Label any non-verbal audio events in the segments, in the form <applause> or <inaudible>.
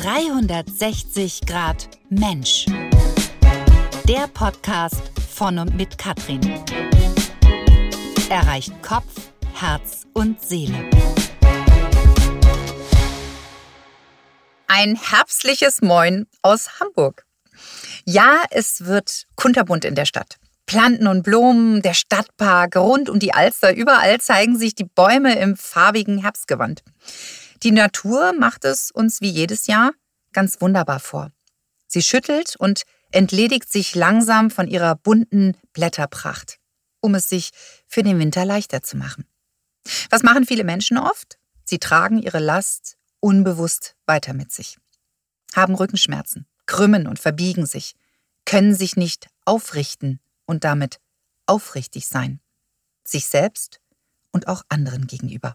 360 Grad Mensch. Der Podcast von und mit Katrin. Erreicht Kopf, Herz und Seele. Ein herbstliches Moin aus Hamburg. Ja, es wird kunterbunt in der Stadt. Planten und Blumen, der Stadtpark, rund um die Alster, überall zeigen sich die Bäume im farbigen Herbstgewand. Die Natur macht es uns wie jedes Jahr ganz wunderbar vor. Sie schüttelt und entledigt sich langsam von ihrer bunten Blätterpracht, um es sich für den Winter leichter zu machen. Was machen viele Menschen oft? Sie tragen ihre Last unbewusst weiter mit sich, haben Rückenschmerzen, krümmen und verbiegen sich, können sich nicht aufrichten und damit aufrichtig sein, sich selbst und auch anderen gegenüber.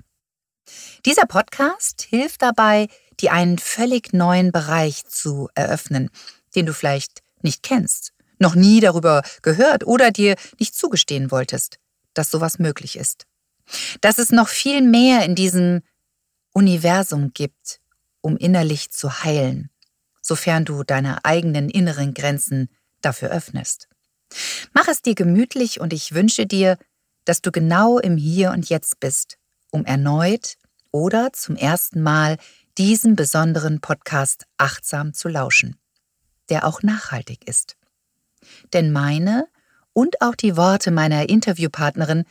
Dieser Podcast hilft dabei, dir einen völlig neuen Bereich zu eröffnen, den du vielleicht nicht kennst, noch nie darüber gehört oder dir nicht zugestehen wolltest, dass sowas möglich ist. Dass es noch viel mehr in diesem Universum gibt, um innerlich zu heilen, sofern du deine eigenen inneren Grenzen dafür öffnest. Mach es dir gemütlich und ich wünsche dir, dass du genau im Hier und Jetzt bist um erneut oder zum ersten Mal diesem besonderen Podcast achtsam zu lauschen, der auch nachhaltig ist. Denn meine und auch die Worte meiner Interviewpartnerin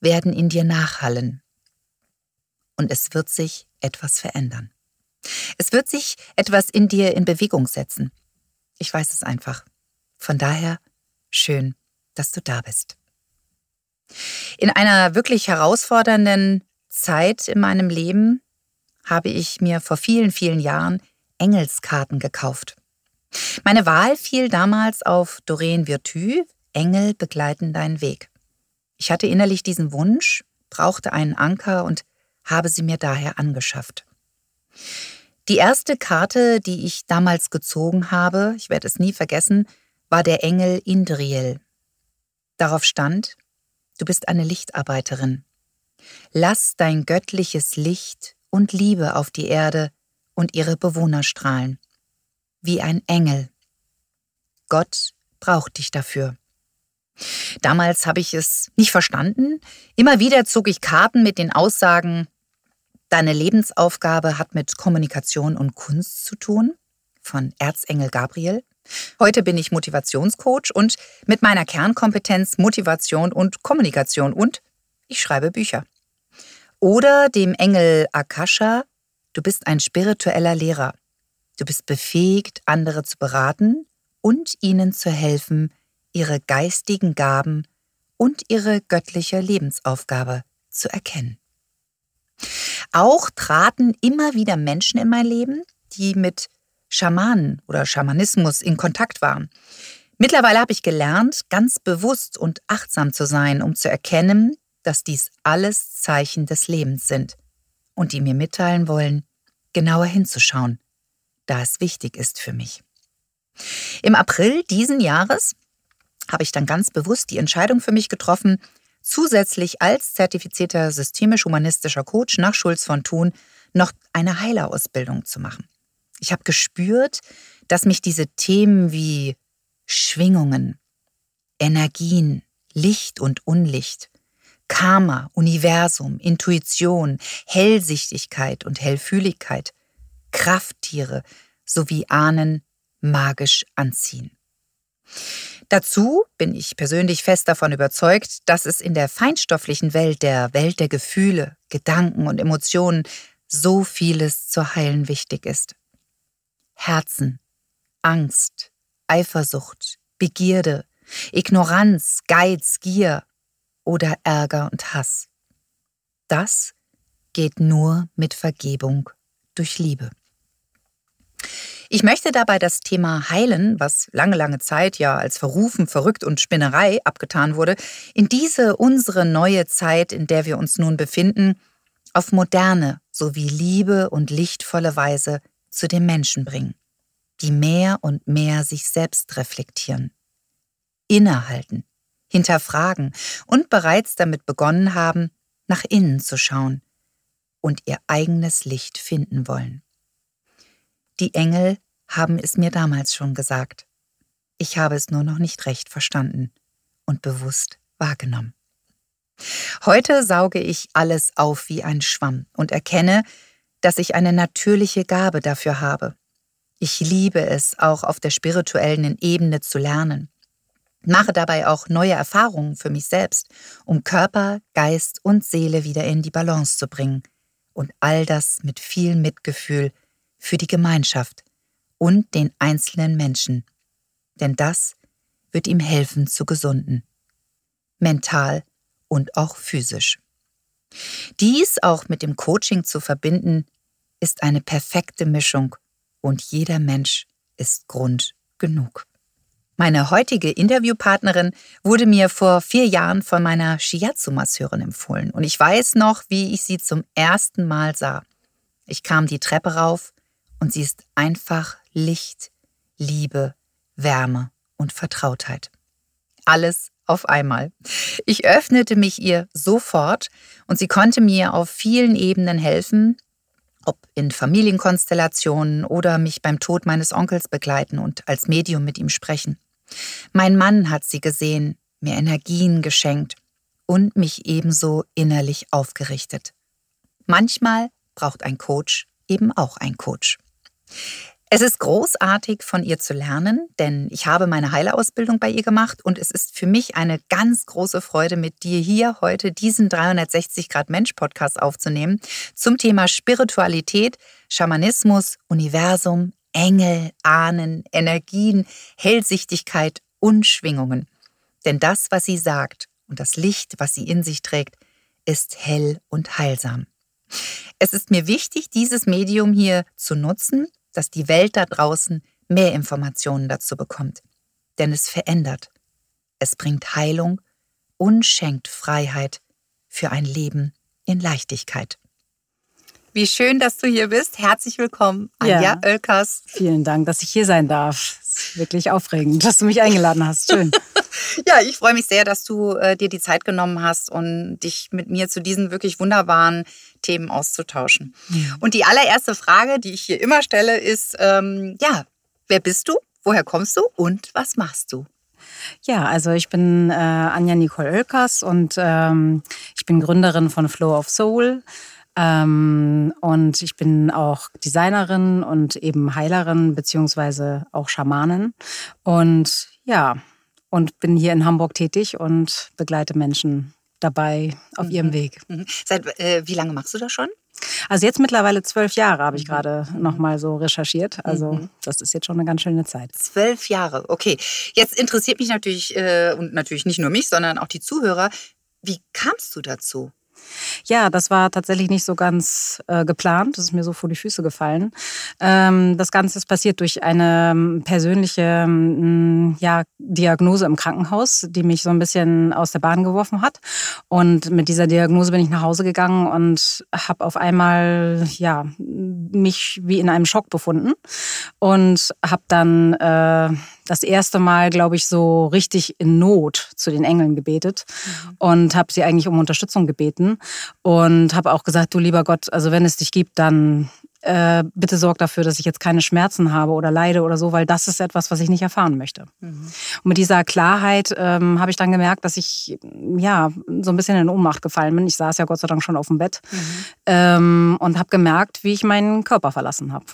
werden in dir nachhallen. Und es wird sich etwas verändern. Es wird sich etwas in dir in Bewegung setzen. Ich weiß es einfach. Von daher schön, dass du da bist. In einer wirklich herausfordernden Zeit in meinem Leben habe ich mir vor vielen, vielen Jahren Engelskarten gekauft. Meine Wahl fiel damals auf Doreen Virtue, Engel begleiten deinen Weg. Ich hatte innerlich diesen Wunsch, brauchte einen Anker und habe sie mir daher angeschafft. Die erste Karte, die ich damals gezogen habe, ich werde es nie vergessen, war der Engel Indriel. Darauf stand, du bist eine Lichtarbeiterin. Lass dein göttliches Licht und Liebe auf die Erde und ihre Bewohner strahlen. Wie ein Engel. Gott braucht dich dafür. Damals habe ich es nicht verstanden. Immer wieder zog ich Karten mit den Aussagen, deine Lebensaufgabe hat mit Kommunikation und Kunst zu tun, von Erzengel Gabriel. Heute bin ich Motivationscoach und mit meiner Kernkompetenz Motivation und Kommunikation und ich schreibe Bücher. Oder dem Engel Akasha, du bist ein spiritueller Lehrer. Du bist befähigt, andere zu beraten und ihnen zu helfen, ihre geistigen Gaben und ihre göttliche Lebensaufgabe zu erkennen. Auch traten immer wieder Menschen in mein Leben, die mit Schamanen oder Schamanismus in Kontakt waren. Mittlerweile habe ich gelernt, ganz bewusst und achtsam zu sein, um zu erkennen, dass dies alles Zeichen des Lebens sind und die mir mitteilen wollen, genauer hinzuschauen, da es wichtig ist für mich. Im April diesen Jahres habe ich dann ganz bewusst die Entscheidung für mich getroffen, zusätzlich als zertifizierter systemisch-humanistischer Coach nach Schulz von Thun noch eine Heilerausbildung zu machen. Ich habe gespürt, dass mich diese Themen wie Schwingungen, Energien, Licht und Unlicht Karma, Universum, Intuition, Hellsichtigkeit und Hellfühligkeit, Krafttiere sowie Ahnen magisch anziehen. Dazu bin ich persönlich fest davon überzeugt, dass es in der feinstofflichen Welt, der Welt der Gefühle, Gedanken und Emotionen so vieles zu heilen wichtig ist. Herzen, Angst, Eifersucht, Begierde, Ignoranz, Geiz, Gier, oder Ärger und Hass. Das geht nur mit Vergebung durch Liebe. Ich möchte dabei das Thema Heilen, was lange, lange Zeit ja als verrufen, verrückt und Spinnerei abgetan wurde, in diese unsere neue Zeit, in der wir uns nun befinden, auf moderne sowie liebe und lichtvolle Weise zu den Menschen bringen, die mehr und mehr sich selbst reflektieren, innehalten, hinterfragen und bereits damit begonnen haben, nach innen zu schauen und ihr eigenes Licht finden wollen. Die Engel haben es mir damals schon gesagt. Ich habe es nur noch nicht recht verstanden und bewusst wahrgenommen. Heute sauge ich alles auf wie ein Schwamm und erkenne, dass ich eine natürliche Gabe dafür habe. Ich liebe es, auch auf der spirituellen Ebene zu lernen. Mache dabei auch neue Erfahrungen für mich selbst, um Körper, Geist und Seele wieder in die Balance zu bringen. Und all das mit viel Mitgefühl für die Gemeinschaft und den einzelnen Menschen. Denn das wird ihm helfen zu gesunden. Mental und auch physisch. Dies auch mit dem Coaching zu verbinden, ist eine perfekte Mischung und jeder Mensch ist Grund genug. Meine heutige Interviewpartnerin wurde mir vor vier Jahren von meiner Shiatsu-Masseurin empfohlen und ich weiß noch, wie ich sie zum ersten Mal sah. Ich kam die Treppe rauf und sie ist einfach Licht, Liebe, Wärme und Vertrautheit. Alles auf einmal. Ich öffnete mich ihr sofort und sie konnte mir auf vielen Ebenen helfen, ob in Familienkonstellationen oder mich beim Tod meines Onkels begleiten und als Medium mit ihm sprechen. Mein Mann hat sie gesehen, mir Energien geschenkt und mich ebenso innerlich aufgerichtet. Manchmal braucht ein Coach eben auch ein Coach. Es ist großartig von ihr zu lernen, denn ich habe meine Heilerausbildung bei ihr gemacht und es ist für mich eine ganz große Freude, mit dir hier heute diesen 360 Grad Mensch Podcast aufzunehmen zum Thema Spiritualität, Schamanismus, Universum, Engel, Ahnen, Energien, Hellsichtigkeit und Schwingungen. Denn das, was sie sagt und das Licht, was sie in sich trägt, ist hell und heilsam. Es ist mir wichtig, dieses Medium hier zu nutzen, dass die Welt da draußen mehr Informationen dazu bekommt. Denn es verändert. Es bringt Heilung und schenkt Freiheit für ein Leben in Leichtigkeit. Wie schön, dass du hier bist. Herzlich willkommen, Anja ja. Oelkers. Vielen Dank, dass ich hier sein darf. Es ist wirklich aufregend, dass du mich eingeladen hast. Schön. <laughs> ja, ich freue mich sehr, dass du äh, dir die Zeit genommen hast und dich mit mir zu diesen wirklich wunderbaren Themen auszutauschen. Und die allererste Frage, die ich hier immer stelle, ist, ähm, ja, wer bist du? Woher kommst du und was machst du? Ja, also ich bin äh, Anja Nicole Oelkers und ähm, ich bin Gründerin von Flow of Soul. Ähm, und ich bin auch Designerin und eben Heilerin beziehungsweise auch Schamanin. Und ja, und bin hier in Hamburg tätig und begleite Menschen dabei auf mhm. ihrem Weg. Mhm. Seit äh, wie lange machst du das schon? Also jetzt mittlerweile zwölf Jahre habe ich mhm. gerade mhm. noch mal so recherchiert. Also mhm. das ist jetzt schon eine ganz schöne Zeit. Zwölf Jahre, okay. Jetzt interessiert mich natürlich äh, und natürlich nicht nur mich, sondern auch die Zuhörer. Wie kamst du dazu? Ja, das war tatsächlich nicht so ganz äh, geplant. Das ist mir so vor die Füße gefallen. Ähm, das Ganze ist passiert durch eine ähm, persönliche ähm, ja, Diagnose im Krankenhaus, die mich so ein bisschen aus der Bahn geworfen hat. Und mit dieser Diagnose bin ich nach Hause gegangen und habe auf einmal ja, mich wie in einem Schock befunden und habe dann äh, das erste Mal, glaube ich, so richtig in Not zu den Engeln gebetet mhm. und habe sie eigentlich um Unterstützung gebeten und habe auch gesagt, du lieber Gott, also wenn es dich gibt, dann äh, bitte sorg dafür, dass ich jetzt keine Schmerzen habe oder leide oder so, weil das ist etwas, was ich nicht erfahren möchte. Mhm. Und mit dieser Klarheit ähm, habe ich dann gemerkt, dass ich ja so ein bisschen in Ohnmacht gefallen bin. Ich saß ja Gott sei Dank schon auf dem Bett mhm. ähm, und habe gemerkt, wie ich meinen Körper verlassen habe.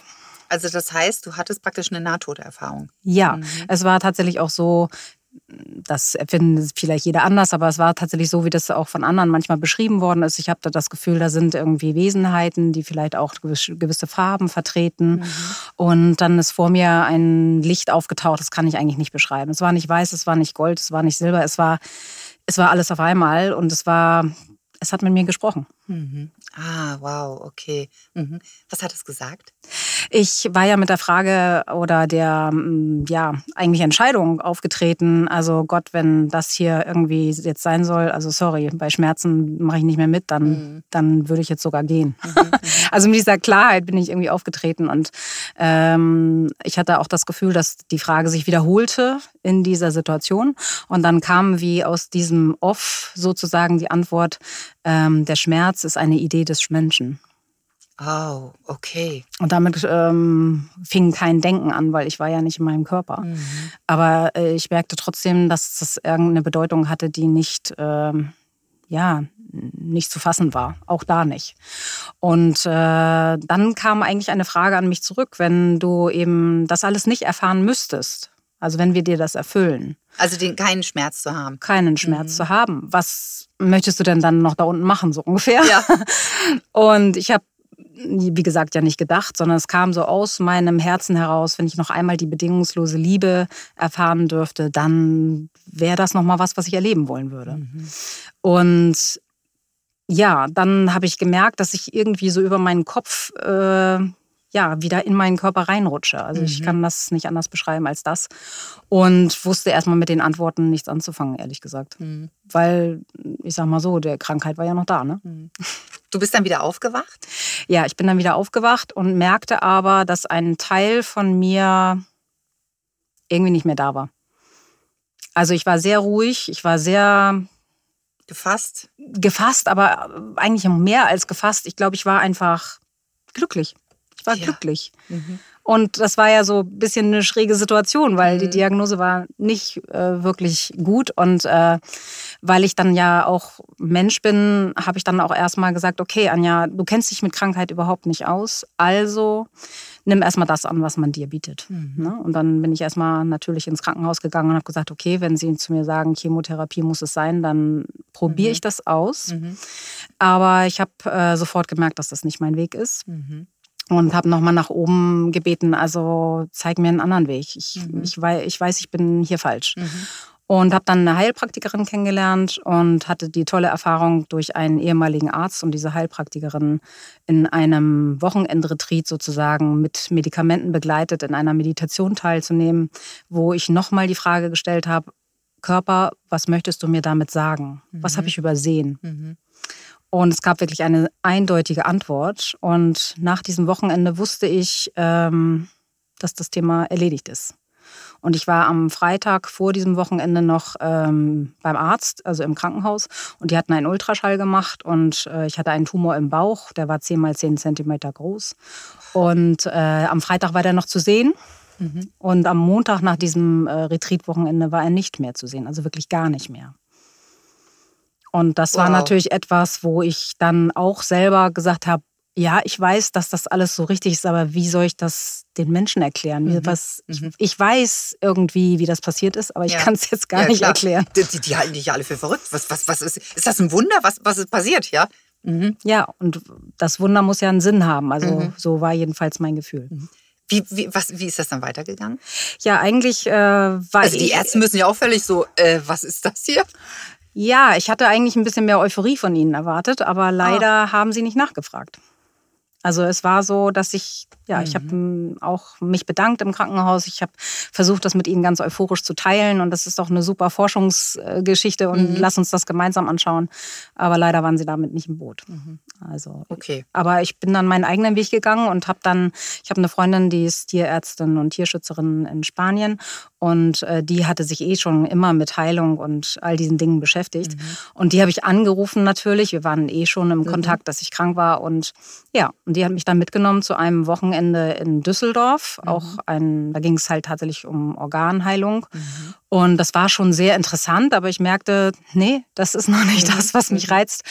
Also das heißt, du hattest praktisch eine Nahtoderfahrung. Ja, mhm. es war tatsächlich auch so, das erfinden vielleicht jeder anders, aber es war tatsächlich so, wie das auch von anderen manchmal beschrieben worden ist. Ich habe da das Gefühl, da sind irgendwie Wesenheiten, die vielleicht auch gewisse Farben vertreten. Mhm. Und dann ist vor mir ein Licht aufgetaucht, das kann ich eigentlich nicht beschreiben. Es war nicht weiß, es war nicht Gold, es war nicht Silber, es war, es war alles auf einmal und es war, es hat mit mir gesprochen. Mhm. Ah, wow, okay. Mhm. Was hat es gesagt? Ich war ja mit der Frage oder der mm, ja eigentlich Entscheidung aufgetreten. Also Gott, wenn das hier irgendwie jetzt sein soll, also sorry, bei Schmerzen mache ich nicht mehr mit, dann, mhm. dann würde ich jetzt sogar gehen. Mhm, mhm. <laughs> also mit dieser Klarheit bin ich irgendwie aufgetreten und ähm, ich hatte auch das Gefühl, dass die Frage sich wiederholte in dieser Situation und dann kam wie aus diesem Off sozusagen die Antwort, ähm, der Schmerz ist eine Idee des Menschen. Oh, okay. Und damit ähm, fing kein Denken an, weil ich war ja nicht in meinem Körper. Mhm. Aber äh, ich merkte trotzdem, dass das irgendeine Bedeutung hatte, die nicht, ähm, ja, nicht zu fassen war. Auch da nicht. Und äh, dann kam eigentlich eine Frage an mich zurück, wenn du eben das alles nicht erfahren müsstest. Also wenn wir dir das erfüllen. Also den, keinen Schmerz zu haben. Keinen Schmerz mhm. zu haben. Was möchtest du denn dann noch da unten machen, so ungefähr? Ja. <laughs> Und ich habe wie gesagt, ja nicht gedacht, sondern es kam so aus meinem Herzen heraus, wenn ich noch einmal die bedingungslose Liebe erfahren dürfte, dann wäre das nochmal was, was ich erleben wollen würde. Mhm. Und ja, dann habe ich gemerkt, dass ich irgendwie so über meinen Kopf äh, ja, wieder in meinen Körper reinrutsche. Also mhm. ich kann das nicht anders beschreiben als das. Und wusste erstmal mit den Antworten nichts anzufangen, ehrlich gesagt. Mhm. Weil, ich sag mal so, der Krankheit war ja noch da. Ne? Mhm. Du bist dann wieder aufgewacht? Ja, ich bin dann wieder aufgewacht und merkte aber, dass ein Teil von mir irgendwie nicht mehr da war. Also ich war sehr ruhig, ich war sehr gefasst. Gefasst, aber eigentlich mehr als gefasst. Ich glaube, ich war einfach glücklich. Ich war ja. glücklich. Mhm. Und das war ja so ein bisschen eine schräge Situation, weil mhm. die Diagnose war nicht äh, wirklich gut. Und äh, weil ich dann ja auch Mensch bin, habe ich dann auch erstmal gesagt, okay, Anja, du kennst dich mit Krankheit überhaupt nicht aus. Also nimm erstmal das an, was man dir bietet. Mhm. Ne? Und dann bin ich erstmal natürlich ins Krankenhaus gegangen und habe gesagt, okay, wenn Sie zu mir sagen, Chemotherapie muss es sein, dann probiere mhm. ich das aus. Mhm. Aber ich habe äh, sofort gemerkt, dass das nicht mein Weg ist. Mhm und habe nochmal nach oben gebeten, also zeig mir einen anderen Weg. Ich, mhm. ich, weiß, ich weiß, ich bin hier falsch. Mhm. Und habe dann eine Heilpraktikerin kennengelernt und hatte die tolle Erfahrung durch einen ehemaligen Arzt und diese Heilpraktikerin in einem Wochenendretreat sozusagen mit Medikamenten begleitet, in einer Meditation teilzunehmen, wo ich nochmal die Frage gestellt habe, Körper, was möchtest du mir damit sagen? Mhm. Was habe ich übersehen? Und es gab wirklich eine eindeutige Antwort. Und nach diesem Wochenende wusste ich, ähm, dass das Thema erledigt ist. Und ich war am Freitag vor diesem Wochenende noch ähm, beim Arzt, also im Krankenhaus. Und die hatten einen Ultraschall gemacht und äh, ich hatte einen Tumor im Bauch, der war 10 mal 10 Zentimeter groß. Und äh, am Freitag war der noch zu sehen. Mhm. Und am Montag nach diesem äh, Retreat-Wochenende war er nicht mehr zu sehen, also wirklich gar nicht mehr. Und das wow. war natürlich etwas, wo ich dann auch selber gesagt habe, ja, ich weiß, dass das alles so richtig ist, aber wie soll ich das den Menschen erklären? Mhm. Was, ich, mhm. ich, weiß irgendwie, wie das passiert ist, aber ich ja. kann es jetzt gar ja, nicht klar. erklären. Die, die, die, halten dich ja alle für verrückt. Was, was, was ist, ist das ein Wunder? Was, was ist passiert, ja? Mhm. Ja, und das Wunder muss ja einen Sinn haben. Also mhm. so war jedenfalls mein Gefühl. Mhm. Wie, wie, was, wie ist das dann weitergegangen? Ja, eigentlich äh, war Also die Ärzte müssen ja auch völlig so, äh, was ist das hier? Ja, ich hatte eigentlich ein bisschen mehr Euphorie von ihnen erwartet, aber leider ah. haben sie nicht nachgefragt. Also es war so, dass ich, ja, mhm. ich habe auch mich bedankt im Krankenhaus. Ich habe versucht, das mit ihnen ganz euphorisch zu teilen und das ist doch eine super Forschungsgeschichte und mhm. lass uns das gemeinsam anschauen. Aber leider waren sie damit nicht im Boot. Mhm. Also, okay. Aber ich bin dann meinen eigenen Weg gegangen und habe dann, ich habe eine Freundin, die ist Tierärztin und Tierschützerin in Spanien und äh, die hatte sich eh schon immer mit Heilung und all diesen Dingen beschäftigt. Mhm. Und die habe ich angerufen natürlich. Wir waren eh schon im mhm. Kontakt, dass ich krank war und ja, und die hat mich dann mitgenommen zu einem Wochenende in Düsseldorf. Mhm. Auch ein, da ging es halt tatsächlich um Organheilung. Mhm. Und das war schon sehr interessant, aber ich merkte, nee, das ist noch nicht das, was mich reizt.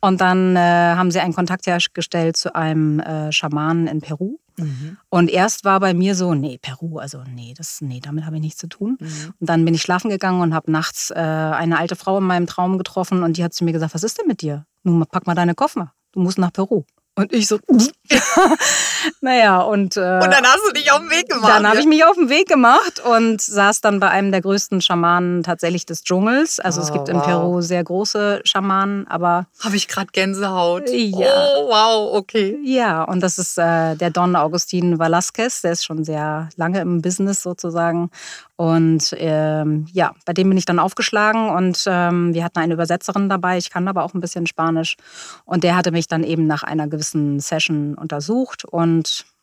Und dann äh, haben sie einen Kontakt hergestellt zu einem äh, Schamanen in Peru. Mhm. Und erst war bei mir so, nee, Peru, also nee, das, nee, damit habe ich nichts zu tun. Mhm. Und dann bin ich schlafen gegangen und habe nachts äh, eine alte Frau in meinem Traum getroffen und die hat zu mir gesagt, was ist denn mit dir? Nun pack mal deine Koffer, du musst nach Peru. Und ich so, <laughs> <laughs> naja, und. Äh, und dann hast du dich auf den Weg gemacht. Dann habe ich mich auf den Weg gemacht und saß dann bei einem der größten Schamanen tatsächlich des Dschungels. Also oh, es gibt wow. in Peru sehr große Schamanen, aber. Habe ich gerade Gänsehaut. Ja. Oh, wow, okay. Ja, und das ist äh, der Don Augustin Velasquez, der ist schon sehr lange im Business sozusagen. Und ähm, ja, bei dem bin ich dann aufgeschlagen und ähm, wir hatten eine Übersetzerin dabei. Ich kann aber auch ein bisschen Spanisch. Und der hatte mich dann eben nach einer gewissen Session untersucht. Und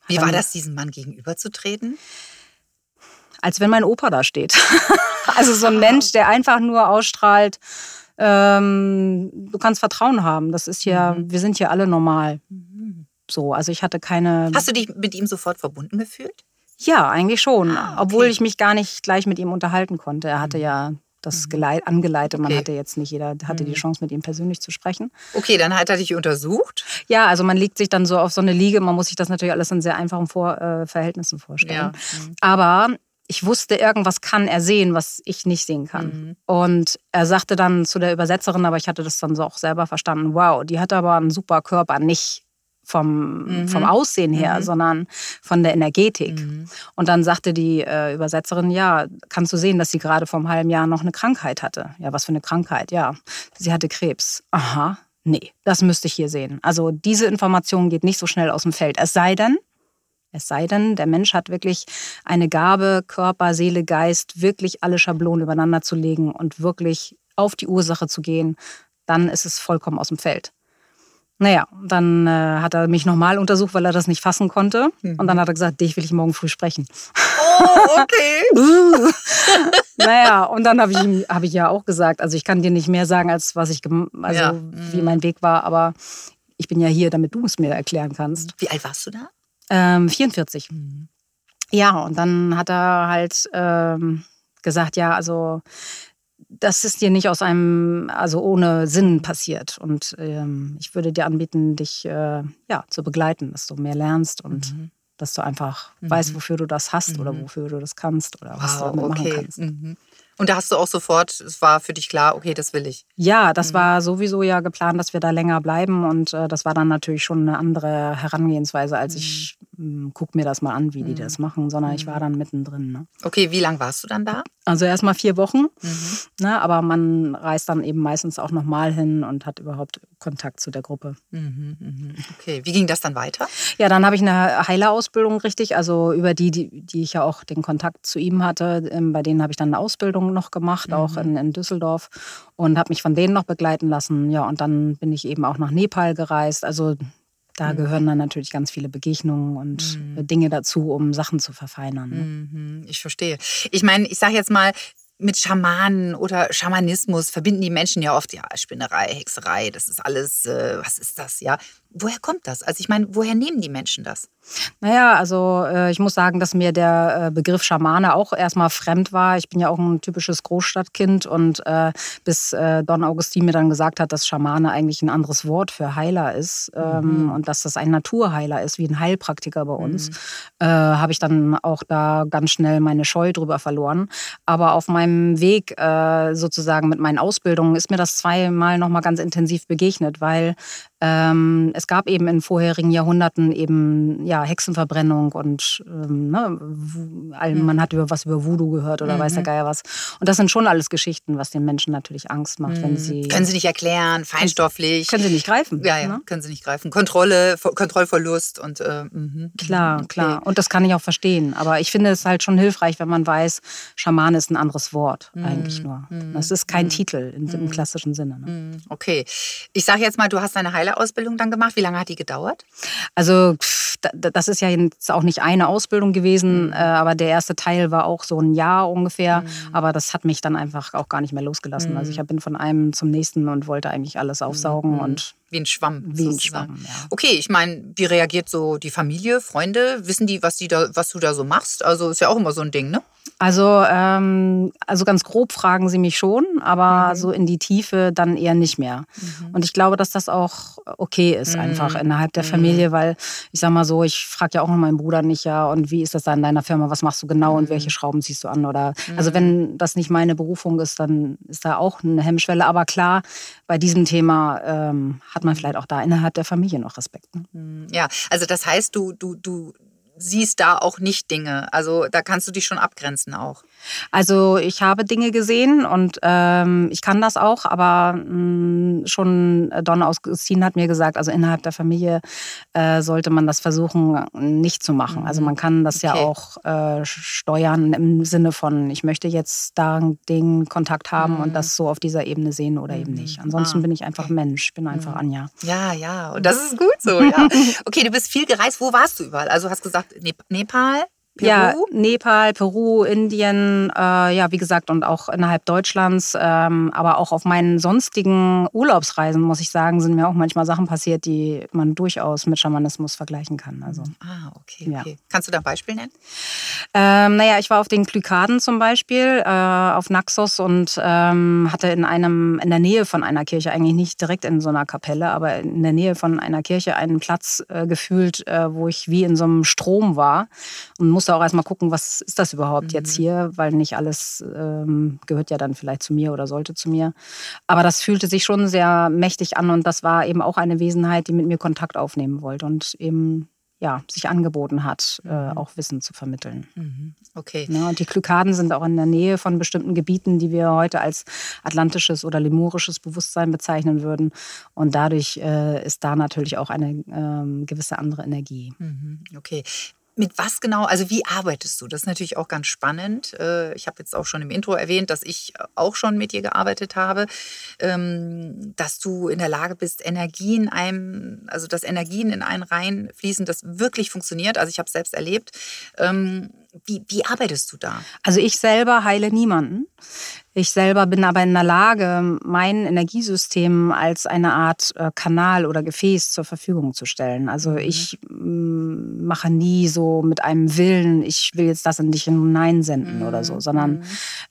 Wie war das, diesem Mann gegenüberzutreten? Als wenn mein Opa da steht. <laughs> also so ein Mensch, der einfach nur ausstrahlt, ähm, du kannst Vertrauen haben. Das ist ja, mhm. wir sind hier alle normal. Mhm. so. Also ich hatte keine. Hast du dich mit ihm sofort verbunden gefühlt? Ja, eigentlich schon. Ah, okay. Obwohl ich mich gar nicht gleich mit ihm unterhalten konnte. Er hatte Mhm. ja das geleit, angeleitet. Man Okay. hatte jetzt nicht jeder hatte die Mhm. Chance, mit ihm persönlich zu sprechen. Okay, dann hat er dich untersucht. Ja, also man legt sich dann so auf so eine Liege. Man muss sich das natürlich alles in sehr einfachen Vor äh, Verhältnissen vorstellen. Mhm. Aber ich wusste, irgendwas kann er sehen, was ich nicht sehen kann. Mhm. Und er sagte dann zu der Übersetzerin, aber ich hatte das dann so auch selber verstanden, wow, die hat aber einen super Körper, nicht vom, Mhm. vom Aussehen her, Mhm. sondern von der Energetik. Mhm. Und dann sagte die äh, Übersetzerin, ja, kannst du sehen, dass sie gerade vor einem halben Jahr noch eine Krankheit hatte? Ja, was für eine Krankheit? Ja, sie hatte Krebs. Aha, nee, das müsste ich hier sehen. Also diese Information geht nicht so schnell aus dem Feld. Es sei denn, es sei denn, der Mensch hat wirklich eine Gabe, Körper, Seele, Geist, wirklich alle Schablonen übereinander zu legen und wirklich auf die Ursache zu gehen, dann ist es vollkommen aus dem Feld. Naja, dann äh, hat er mich nochmal untersucht, weil er das nicht fassen konnte. Mhm. Und dann hat er gesagt, dich will ich morgen früh sprechen. Oh, okay. <laughs> naja, und dann habe ich ihm ich ja auch gesagt, also ich kann dir nicht mehr sagen, als was ich, also Ja. wie mein Weg war, aber ich bin ja hier, damit du es mir erklären kannst. Wie alt warst du da? Ähm, 44. Ja, und dann hat er halt ähm, gesagt, ja, also das ist dir nicht aus einem, also ohne Sinn passiert. Und ähm, ich würde dir anbieten, dich äh, ja, zu begleiten, dass du mehr lernst und Mhm. dass du einfach weißt, wofür du das hast oder Mhm. wofür du das kannst oder was du Wow, damit machen okay. kannst. Mhm. Und da hast du auch sofort, es war für dich klar, okay, das will ich. Ja, das Mhm. war sowieso ja geplant, dass wir da länger bleiben und äh, das war dann natürlich schon eine andere Herangehensweise, als ich Mhm. mh, guck mir das mal an, wie die das machen, sondern ich war dann mittendrin. Ne? Okay, wie lange warst du dann da? Also erstmal vier Wochen, Mhm. ne, aber man reist dann eben meistens auch nochmal hin und hat überhaupt Kontakt zu der Gruppe. Mhm, mhm. Okay, wie ging das dann weiter? Ja, dann habe ich eine Heilerausbildung richtig, also über die, die, die ich ja auch den Kontakt zu ihm hatte, ähm, bei denen habe ich dann eine Ausbildung noch gemacht, auch in, in Düsseldorf und habe mich von denen noch begleiten lassen. Ja, und dann bin ich eben auch nach Nepal gereist. Also da gehören dann natürlich ganz viele Begegnungen und Dinge dazu, um Sachen zu verfeinern. ne? Mhm, ich verstehe. Ich meine, ich sage jetzt mal, mit Schamanen oder Schamanismus verbinden die Menschen ja oft, ja, Spinnerei, Hexerei, das ist alles, äh, was ist das, ja? Woher kommt das? Also ich meine, woher nehmen die Menschen das? Naja, also äh, ich muss sagen, dass mir der äh, Begriff Schamane auch erstmal fremd war. Ich bin ja auch ein typisches Großstadtkind und äh, bis Don Augustin mir dann gesagt hat, dass Schamane eigentlich ein anderes Wort für Heiler ist ähm, und dass das ein Naturheiler ist, wie ein Heilpraktiker bei uns, äh, habe ich dann auch da ganz schnell meine Scheu drüber verloren. Aber auf meinem Weg äh, sozusagen mit meinen Ausbildungen ist mir das zweimal nochmal ganz intensiv begegnet, weil ähm, es gab eben in vorherigen Jahrhunderten eben ja, Hexenverbrennung und ähm, ne, all- man hat über was über Voodoo gehört oder weiß der Geier was. Und das sind schon alles Geschichten, was den Menschen natürlich Angst macht, wenn sie Können sie nicht erklären, feinstofflich. können sie nicht greifen. ja, ja, Ne? können sie nicht greifen. Kontrolle, Ver- Kontrollverlust und äh, mhm. Klar, Okay. klar. Und das kann ich auch verstehen. Aber ich finde es halt schon hilfreich, wenn man weiß, Schamane ist ein anderes Wort Mhm. eigentlich nur. Das ist kein Titel in, im klassischen Sinne. Ne? Mhm, Okay. Ich sage jetzt mal, du hast deine Heilerausbildung dann gemacht. Wie lange hat die gedauert? Also das ist ja jetzt auch nicht eine Ausbildung gewesen, äh, aber der erste Teil war auch so ein Jahr ungefähr. Aber das hat mich dann einfach auch gar nicht mehr losgelassen. Also ich bin von einem zum nächsten und wollte eigentlich alles aufsaugen und Wie ein Schwamm. Wie ein. Schwamm, ja. Okay, ich meine, wie reagiert so die Familie, Freunde? Wissen die, was, die da, was du da so machst? Also ist ja auch immer so ein Ding, ne? Also, ähm, also ganz grob fragen sie mich schon, aber Mhm. so in die Tiefe dann eher nicht mehr. Und ich glaube, dass das auch okay ist, Mhm. einfach innerhalb der Familie, weil ich sag mal so, ich frage ja auch noch meinen Bruder nicht, ja, und wie ist das da in deiner Firma, was machst du genau Mhm. und welche Schrauben ziehst du an? Oder also wenn das nicht meine Berufung ist, dann ist da auch eine Hemmschwelle. Aber klar, bei diesem Thema ähm, hat man vielleicht auch da innerhalb der Familie noch Respekt. Ne? Ja, also das heißt, du, du, du siehst da auch nicht Dinge. Also da kannst du dich schon abgrenzen auch. Also ich habe Dinge gesehen und ähm, ich kann das auch, aber mh, schon Don Augustin hat mir gesagt, also innerhalb der Familie äh, sollte man das versuchen nicht zu machen. Also man kann das ja Okay. auch äh, steuern im Sinne von, ich möchte jetzt da den Kontakt haben und das so auf dieser Ebene sehen oder eben nicht. Ansonsten Ah, bin ich einfach okay. Mensch, bin einfach Anja. Ja, ja, und das ist gut so, ja. <laughs> Okay, du bist viel gereist. Wo warst du überall? Also hast gesagt Nep Nepal, Peru? Ja, Nepal, Peru, Indien, äh, ja, wie gesagt, und auch innerhalb Deutschlands. Ähm, aber auch auf meinen sonstigen Urlaubsreisen, muss ich sagen, sind mir auch manchmal Sachen passiert, die man durchaus mit Schamanismus vergleichen kann. Also, ah, okay, okay. Ja. Kannst du da ein Beispiel nennen? Ähm, naja, ich war auf den Klykaden zum Beispiel, äh, auf Naxos und ähm, hatte in einem, in der Nähe von einer Kirche, eigentlich nicht direkt in so einer Kapelle, aber in der Nähe von einer Kirche einen Platz äh, gefühlt, äh, wo ich wie in so einem Strom war und musste musste auch erstmal gucken, was ist das überhaupt mhm. jetzt hier, weil nicht alles ähm, gehört ja dann vielleicht zu mir oder sollte zu mir. Aber das fühlte sich schon sehr mächtig an und das war eben auch eine Wesenheit, die mit mir Kontakt aufnehmen wollte und eben ja, sich angeboten hat, äh, mhm. auch Wissen zu vermitteln. Mhm. Okay. Ja, und die Klykaden sind auch in der Nähe von bestimmten Gebieten, die wir heute als atlantisches oder lemurisches Bewusstsein bezeichnen würden. Und dadurch äh, ist da natürlich auch eine äh, gewisse andere Energie. Mhm. Okay. Mit was genau, also wie arbeitest du? Das ist natürlich auch ganz spannend. Äh, ich habe jetzt auch schon im Intro erwähnt, dass ich auch schon mit dir gearbeitet habe, ähm, dass du in der Lage bist, Energien einem, also dass Energien in einen reinfließen, das wirklich funktioniert. Also ich habe es selbst erlebt. Wie, wie arbeitest du da? Also ich selber heile niemanden. Ich selber bin aber in der Lage, mein Energiesystem als eine Art äh, Kanal oder Gefäß zur Verfügung zu stellen. Also mhm. ich mm, mache nie so mit einem Willen, ich will jetzt das in dich hineinsenden mhm. oder so, sondern mhm.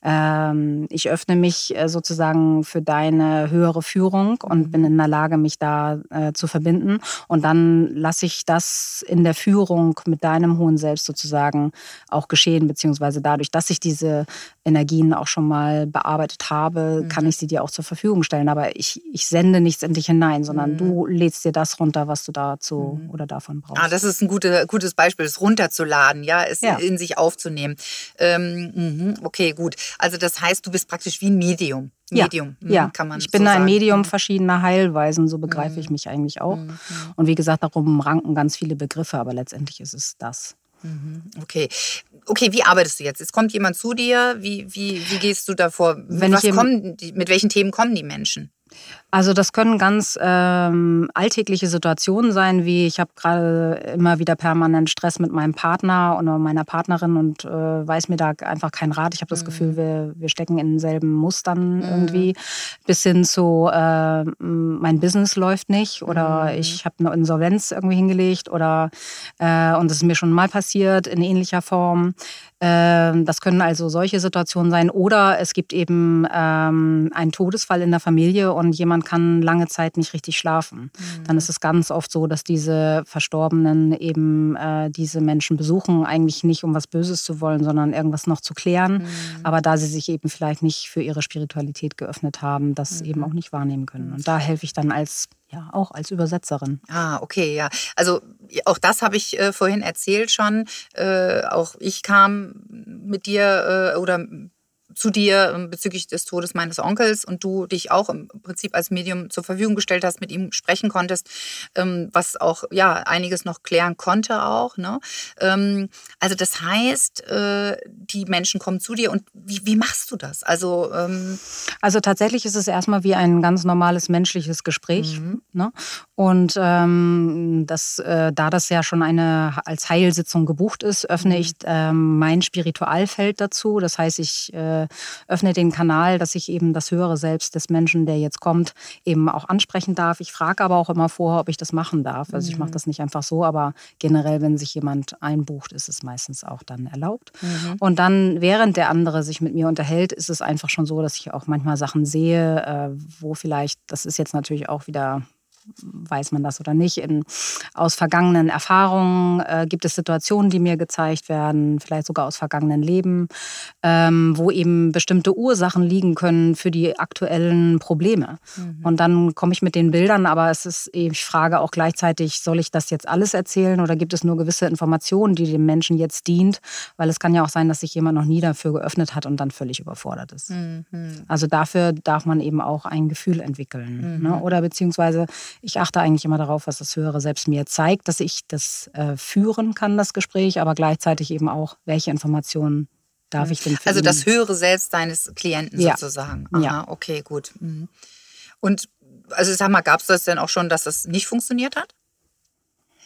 ähm, ich öffne mich äh, sozusagen für deine höhere Führung und mhm. bin in der Lage, mich da äh, zu verbinden. Und dann lasse ich das in der Führung mit deinem hohen Selbst sozusagen auch geschehen, beziehungsweise dadurch, dass ich diese Energien auch schon mal bearbeitet habe, mhm. kann ich sie dir auch zur Verfügung stellen. Aber ich, ich sende nichts in dich hinein, sondern mhm. du lädst dir das runter, was du dazu mhm. oder davon brauchst. Ah, das ist ein gute, gutes Beispiel, es runterzuladen, ja, es ja. in sich aufzunehmen. Ähm, mhm, okay, gut. Also das heißt, du bist praktisch wie ein Medium. Medium, ja, mhm, ja. kann man Ich bin so ein sagen. Medium mhm. verschiedener Heilweisen, so begreife ich mich eigentlich auch. Und wie gesagt, darum ranken ganz viele Begriffe, aber letztendlich ist es das. Mhm. Okay. Okay, wie arbeitest du jetzt? Es kommt jemand zu dir. Wie, wie, wie gehst du davor? Wenn Was kommen, mit welchen Themen kommen die Menschen? Also das können ganz ähm, alltägliche Situationen sein, wie ich habe gerade immer wieder permanent Stress mit meinem Partner oder meiner Partnerin und äh, weiß mir da einfach keinen Rat. Ich habe das mhm. Gefühl, wir, wir stecken in denselben Mustern mhm. irgendwie. Bis hin zu, äh, mein Business läuft nicht oder mhm. ich habe eine Insolvenz irgendwie hingelegt oder äh, und das ist mir schon mal passiert in ähnlicher Form. Ähm, das können also solche Situationen sein. Oder es gibt eben ähm, einen Todesfall in der Familie und jemand kann lange Zeit nicht richtig schlafen. Mhm. Dann ist es ganz oft so, dass diese Verstorbenen eben äh, diese Menschen besuchen, eigentlich nicht um was Böses zu wollen, sondern irgendwas noch zu klären. Mhm. Aber da sie sich eben vielleicht nicht für ihre Spiritualität geöffnet haben, das mhm. eben auch nicht wahrnehmen können. Und da helfe ich dann als ja, auch als Übersetzerin. Ah, okay, ja. Also auch das habe ich äh, vorhin erzählt schon. Äh, auch ich kam mit dir äh, oder zu dir ähm, bezüglich des Todes meines Onkels und du dich auch im Prinzip als Medium zur Verfügung gestellt hast, mit ihm sprechen konntest, ähm, was auch ja einiges noch klären konnte auch. Ne? Ähm, also das heißt, äh, die Menschen kommen zu dir und wie, wie machst du das? Also, also tatsächlich ist es erstmal wie ein ganz normales menschliches Gespräch. Mhm. Ne? Und ähm, das, äh, da das ja schon eine als Heilsitzung gebucht ist, öffne mhm. ich ähm, mein Spiritualfeld dazu. Das heißt, ich äh, öffne den Kanal, dass ich eben das höhere Selbst des Menschen, der jetzt kommt, eben auch ansprechen darf. Ich frage aber auch immer vorher, ob ich das machen darf. Also ich mache mhm. das nicht einfach so, aber generell, wenn sich jemand einbucht, ist es meistens auch dann erlaubt. Mhm. Und dann, während der andere sich mit mir unterhält, ist es einfach schon so, dass ich auch manchmal Sachen sehe, äh, wo vielleicht, das ist jetzt natürlich auch wieder weiß man das oder nicht, in, aus vergangenen Erfahrungen äh, gibt es Situationen, die mir gezeigt werden, vielleicht sogar aus vergangenen Leben, ähm, wo eben bestimmte Ursachen liegen können für die aktuellen Probleme. Mhm. Und dann komme ich mit den Bildern, aber es ist, ich frage auch gleichzeitig, soll ich das jetzt alles erzählen oder gibt es nur gewisse Informationen, die dem Menschen jetzt dient? Weil es kann ja auch sein, dass sich jemand noch nie dafür geöffnet hat und dann völlig überfordert ist. Mhm. Also dafür darf man eben auch ein Gefühl entwickeln. Ne? Mhm. Ne? Oder beziehungsweise ich achte eigentlich immer darauf, was das Höhere selbst mir zeigt, dass ich das äh, führen kann, das Gespräch, aber gleichzeitig eben auch, welche Informationen darf ich denn für Also das höhere Selbst deines Klienten ja. sozusagen. Aha, ja. okay, gut. Mhm. Und also sag mal, gab es das denn auch schon, dass das nicht funktioniert hat?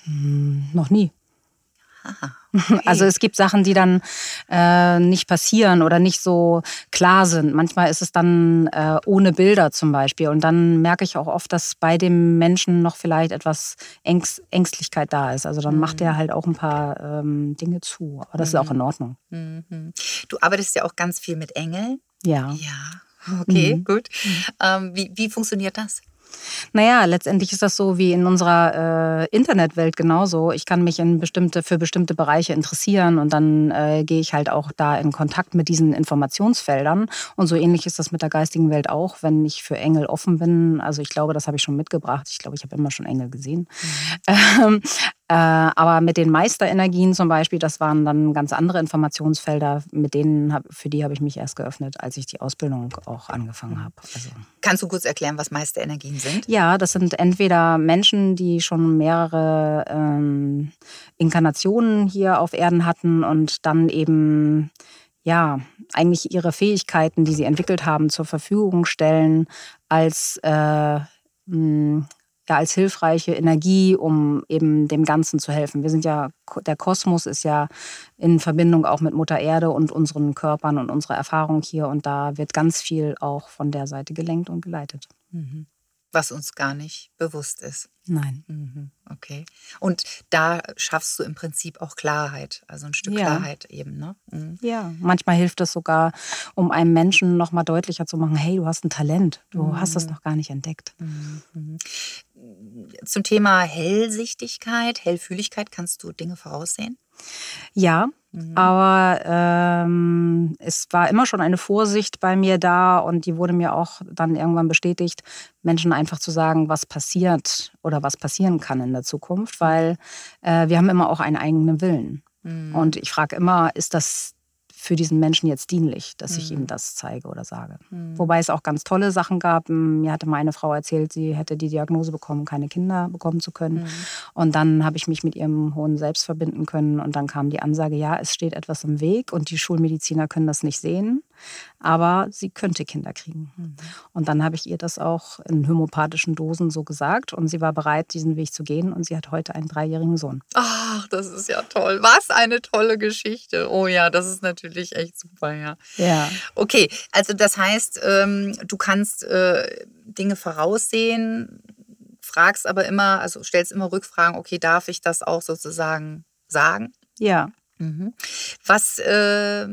Hm, noch nie. Okay. <laughs> Also es gibt Sachen, die dann äh, nicht passieren oder nicht so klar sind. Manchmal ist es dann äh, ohne Bilder zum Beispiel. Und dann merke ich auch oft, dass bei dem Menschen noch vielleicht etwas Ängst Ängstlichkeit da ist. Also dann mhm. macht er halt auch ein paar ähm, Dinge zu. Aber das mhm. ist auch in Ordnung. Mhm. Du arbeitest ja auch ganz viel mit Engeln. Ja. Ja. Okay, mhm. gut. Mhm. Ähm, wie, wie funktioniert das? Naja, letztendlich ist das so wie in unserer äh, Internetwelt genauso. Ich kann mich in bestimmte, für bestimmte Bereiche interessieren und dann äh, gehe ich halt auch da in Kontakt mit diesen Informationsfeldern. Und so ähnlich ist das mit der geistigen Welt auch, wenn ich für Engel offen bin. Also ich glaube, das habe ich schon mitgebracht. Ich glaube, ich habe immer schon Engel gesehen. Mhm. Äh, aber mit den Meisterenergien zum Beispiel, das waren dann ganz andere Informationsfelder, mit denen für die habe ich mich erst geöffnet, als ich die Ausbildung auch angefangen habe. Also. Kannst du kurz erklären, was Meisterenergien sind? Ja, das sind entweder Menschen, die schon mehrere ähm, Inkarnationen hier auf Erden hatten und dann eben ja, eigentlich ihre Fähigkeiten, die sie entwickelt haben, zur Verfügung stellen als äh, ja als hilfreiche Energie, um eben dem Ganzen zu helfen. Wir sind ja, der Kosmos ist ja in Verbindung auch mit Mutter Erde und unseren Körpern und unserer Erfahrung hier und da wird ganz viel auch von der Seite gelenkt und geleitet. Mhm was uns gar nicht bewusst ist. Nein. Mhm, okay. Und da schaffst du im Prinzip auch Klarheit, also ein Stück ja. Klarheit eben. Ne? Mhm. Ja, manchmal hilft es sogar, um einem Menschen noch mal deutlicher zu machen, hey, du hast ein Talent, du mhm. hast das noch gar nicht entdeckt. Mhm, mhm. Zum Thema Hellsichtigkeit, Hellfühligkeit, kannst du Dinge voraussehen? Ja, Mhm. Aber ähm, es war immer schon eine Vorsicht bei mir da und die wurde mir auch dann irgendwann bestätigt, Menschen einfach zu sagen, was passiert oder was passieren kann in der Zukunft, weil äh, wir haben immer auch einen eigenen Willen. Mhm. Und ich frage immer, ist das für diesen Menschen jetzt dienlich, dass mhm. ich ihm mhm. das zeige oder sage. Mhm. Wobei es auch ganz tolle Sachen gab. Mir hatte meine Frau erzählt, sie hätte die Diagnose bekommen, keine Kinder bekommen zu können. Mhm. Und dann habe ich mich mit ihrem hohen Selbst verbinden können. Und dann kam die Ansage, ja, es steht etwas im Weg und die Schulmediziner können das nicht sehen aber sie könnte Kinder kriegen. Mhm. Und dann habe ich ihr das auch in homöopathischen Dosen so gesagt und sie war bereit, diesen Weg zu gehen und sie hat heute einen dreijährigen Sohn. Ach, das ist ja toll. Was eine tolle Geschichte. Oh ja, das ist natürlich echt super, ja. Ja. Okay, also das heißt, ähm, du kannst äh, Dinge voraussehen, fragst aber immer, also stellst immer Rückfragen, okay, darf ich das auch sozusagen sagen? Ja. Mhm. Was äh,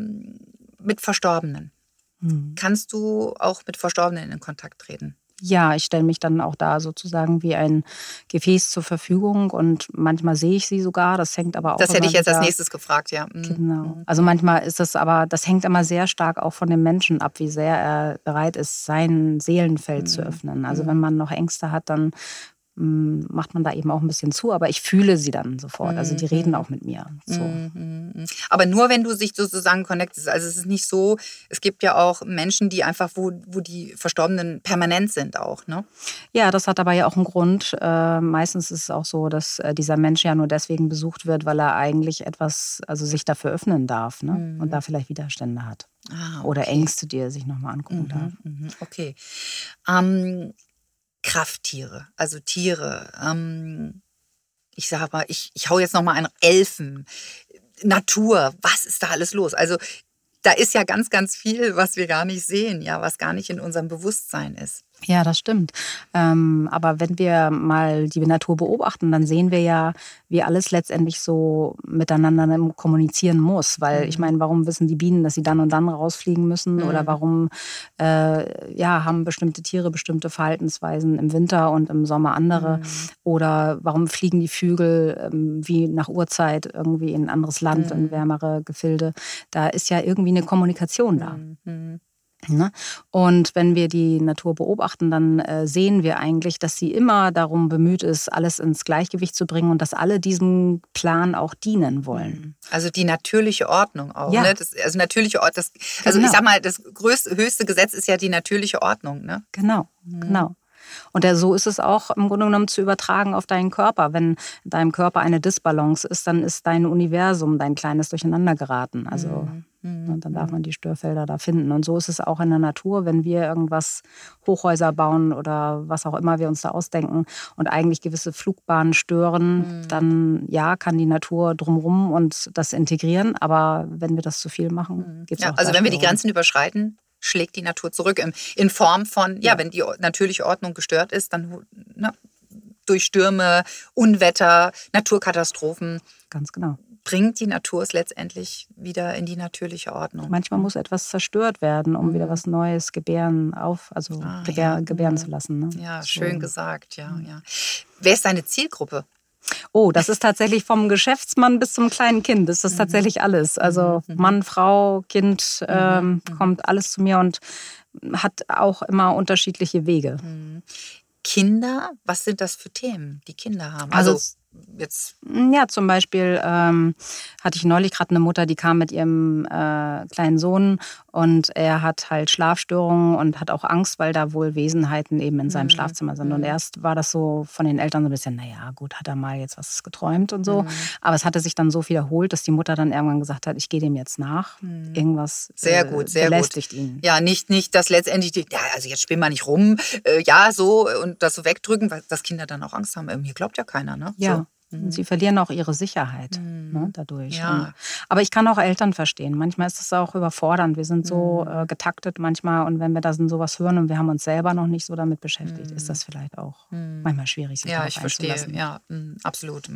mit Verstorbenen. Mhm. Kannst du auch mit Verstorbenen in Kontakt treten? Ja, ich stelle mich dann auch da sozusagen wie ein Gefäß zur Verfügung und manchmal sehe ich sie sogar. Das hängt aber auch. Das hätte ich jetzt als nächstes gefragt, ja. Mhm. Genau. Mhm. Also manchmal ist es aber, das hängt immer sehr stark auch von dem Menschen ab, wie sehr er bereit ist, sein Seelenfeld mhm. zu öffnen. Also wenn man noch Ängste hat, dann macht man da eben auch ein bisschen zu, aber ich fühle sie dann sofort. Also die reden mhm. auch mit mir. So. Mhm. Aber nur wenn du sich sozusagen connectest. Also es ist nicht so, es gibt ja auch Menschen, die einfach, wo, wo die Verstorbenen permanent sind auch, ne? Ja, das hat aber ja auch einen Grund. Äh, meistens ist es auch so, dass äh, dieser Mensch ja nur deswegen besucht wird, weil er eigentlich etwas, also sich dafür öffnen darf ne? Mhm. und da vielleicht Widerstände hat. Ah, okay. Oder Ängste, die er sich nochmal angucken mhm, darf. Mhm, okay. Ähm, Krafttiere, also Tiere. Ähm, ich sage mal, ich, ich hau jetzt noch mal einen Elfen, Natur, was ist da alles los? Also da ist ja ganz, ganz viel, was wir gar nicht sehen, ja, was gar nicht in unserem Bewusstsein ist. Ja, das stimmt. Ähm, aber wenn wir mal die Natur beobachten, dann sehen wir ja, wie alles letztendlich so miteinander kommunizieren muss. Weil mhm. ich meine, warum wissen die Bienen, dass sie dann und dann rausfliegen müssen? Mhm. Oder warum äh, ja, haben bestimmte Tiere bestimmte Verhaltensweisen im Winter und im Sommer andere? Mhm. Oder warum fliegen die Vögel ähm, wie nach Uhrzeit irgendwie in ein anderes Land, in mhm. wärmere Gefilde? Da ist ja irgendwie eine Kommunikation da. Ne? Und wenn wir die Natur beobachten, dann äh, sehen wir eigentlich, dass sie immer darum bemüht ist, alles ins Gleichgewicht zu bringen und dass alle diesem Plan auch dienen wollen. Mhm. Also die natürliche Ordnung auch. Ja. Ne? Das, also natürliche Ordnung. also genau. ich sag mal, das größte, höchste Gesetz ist ja die natürliche Ordnung. Ne? Genau, mhm. genau. Und so ist es auch im Grunde genommen zu übertragen auf deinen Körper. Wenn in deinem Körper eine Disbalance ist, dann ist dein Universum, dein kleines Durcheinander geraten. Also mhm. Mhm. Und dann darf man die Störfelder da finden. Und so ist es auch in der Natur, wenn wir irgendwas Hochhäuser bauen oder was auch immer wir uns da ausdenken und eigentlich gewisse Flugbahnen stören, mhm. dann ja, kann die Natur drumherum und das integrieren. Aber wenn wir das zu viel machen, mhm. gibt es ja, auch Also wenn wir die Grenzen überschreiten, schlägt die Natur zurück in Form von, ja, ja. wenn die natürliche Ordnung gestört ist, dann na, durch Stürme, Unwetter, Naturkatastrophen. Ganz genau bringt die Natur es letztendlich wieder in die natürliche Ordnung. Manchmal muss etwas zerstört werden, um mhm. wieder was Neues gebären, auf, also ah, gebär, ja. gebären mhm. zu lassen. Ne? Ja, schön so. gesagt, ja, mhm. ja. Wer ist deine Zielgruppe? Oh, das ist tatsächlich vom Geschäftsmann bis zum kleinen Kind. Das ist mhm. tatsächlich alles. Also mhm. Mann, Frau, Kind ähm, kommt alles zu mir und hat auch immer unterschiedliche Wege. Kinder, was sind das für Themen, die Kinder haben? Also, also jetzt? Ja, zum Beispiel ähm, hatte ich neulich gerade eine Mutter, die kam mit ihrem äh, kleinen Sohn und er hat halt Schlafstörungen und hat auch Angst, weil da wohl Wesenheiten eben in seinem mhm. Schlafzimmer sind. Und mhm. erst war das so von den Eltern so ein bisschen, naja, gut, hat er mal jetzt was geträumt und so. Mhm. Aber es hatte sich dann so wiederholt, dass die Mutter dann irgendwann gesagt hat, ich gehe dem jetzt nach. Mhm. Irgendwas sehr äh, gut, sehr belästigt gut. ihn. Ja, nicht, nicht, dass letztendlich, die, ja, also jetzt spielen wir nicht rum, äh, ja, so und das so wegdrücken, weil dass Kinder dann auch Angst haben. Mir glaubt ja keiner, ne? Ja. So. Mhm. Sie verlieren auch ihre Sicherheit mhm. ne, dadurch. Ja. aber ich kann auch Eltern verstehen. Manchmal ist es auch überfordernd. Wir sind so mhm. äh, getaktet manchmal und wenn wir da sowas hören und wir haben uns selber noch nicht so damit beschäftigt, ist das vielleicht auch manchmal schwierig. Sich ja, ich verstehe. Ja, absolut.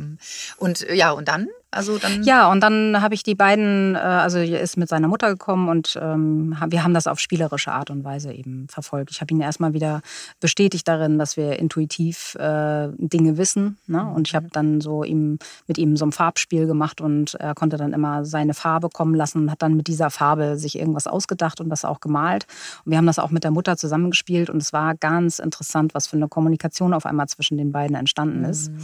Und ja, und dann? Also dann ja, und dann habe ich die beiden, äh, also er ist mit seiner Mutter gekommen und ähm, wir haben das auf spielerische Art und Weise eben verfolgt. Ich habe ihn erstmal wieder bestätigt darin, dass wir intuitiv äh, Dinge wissen. Ne? Und ich habe mhm. dann so ihm, mit ihm so ein Farbspiel gemacht und er konnte dann immer seine Farbe kommen lassen und hat dann mit dieser Farbe sich irgendwas ausgedacht und das auch gemalt. Und wir haben das auch mit der Mutter zusammengespielt und es war ganz interessant, was für eine Kommunikation auf einmal zwischen den beiden entstanden ist. Mhm.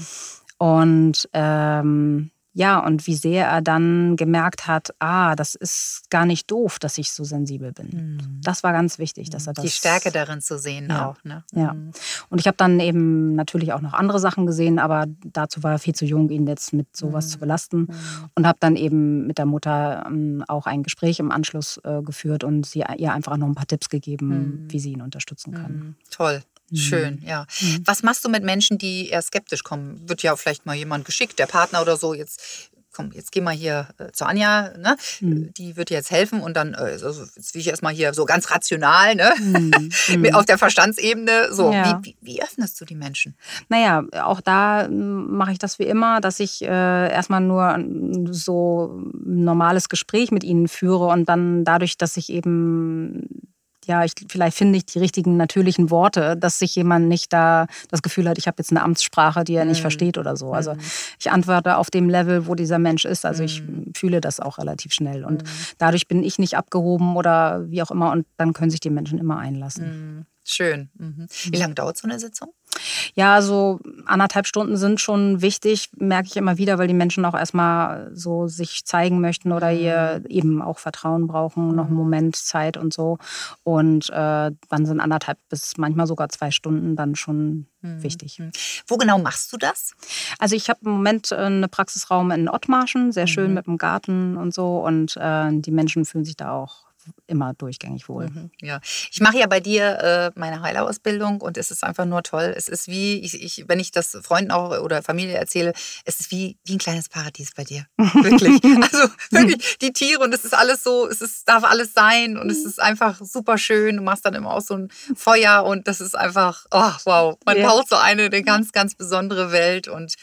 Und ähm, ja, und wie sehr er dann gemerkt hat, ah, das ist gar nicht doof, dass ich so sensibel bin. Mhm. Das war ganz wichtig, dass er das. Die Stärke darin zu sehen ja. auch. Ne? Ja. Mhm. Und ich habe dann eben natürlich auch noch andere Sachen gesehen, aber dazu war er viel zu jung, ihn jetzt mit sowas mhm. zu belasten. Mhm. Und habe dann eben mit der Mutter ähm, auch ein Gespräch im Anschluss äh, geführt und sie ihr einfach noch ein paar Tipps gegeben, mhm. wie sie ihn unterstützen kann. Toll. Schön, mhm. ja. Mhm. Was machst du mit Menschen, die eher skeptisch kommen? Wird ja vielleicht mal jemand geschickt, der Partner oder so. Jetzt komm, jetzt geh mal hier äh, zu Anja, ne? Mhm. die wird dir jetzt helfen und dann, äh, also jetzt will ich erstmal hier so ganz rational, ne? <laughs> Mhm. auf der Verstandsebene, so, ja. wie, wie, wie, öffnest du die Menschen? Naja, auch da mache ich das wie immer, dass ich äh, erstmal nur so ein normales Gespräch mit ihnen führe und dann dadurch, dass ich eben ja, ich, vielleicht finde ich die richtigen natürlichen Worte, dass sich jemand nicht da das Gefühl hat, ich habe jetzt eine Amtssprache, die er nicht mhm. versteht oder so. Also mhm. ich antworte auf dem Level, wo dieser Mensch ist. Also ich mhm. fühle das auch relativ schnell. Und dadurch bin ich nicht abgehoben oder wie auch immer. Und dann können sich die Menschen immer einlassen. Schön. Mhm. Wie lange dauert so eine Sitzung? Ja, so anderthalb Stunden sind schon wichtig, merke ich immer wieder, weil die Menschen auch erstmal so sich zeigen möchten oder ihr mhm. eben auch Vertrauen brauchen, noch einen mhm. Moment Zeit und so. Und äh, dann sind anderthalb bis manchmal sogar zwei Stunden dann schon mhm. wichtig. Wo genau machst du das? Also ich habe im Moment äh, einen Praxisraum in Ottmarschen, sehr schön mhm. mit dem Garten und so. Und äh, die Menschen fühlen sich da auch immer durchgängig wohl. Mhm, ja, ich mache ja bei dir äh, meine Heilerausbildung und es ist einfach nur toll. Es ist wie, ich, ich, wenn ich das Freunden auch oder Familie erzähle, es ist wie, wie ein kleines Paradies bei dir. <laughs> Wirklich. also wirklich, die Tiere und es ist alles so, es ist, darf alles sein und es ist einfach super schön. Du machst dann immer auch so ein Feuer und das ist einfach, oh wow, man ja. taucht so eine, eine ganz, ganz besondere Welt und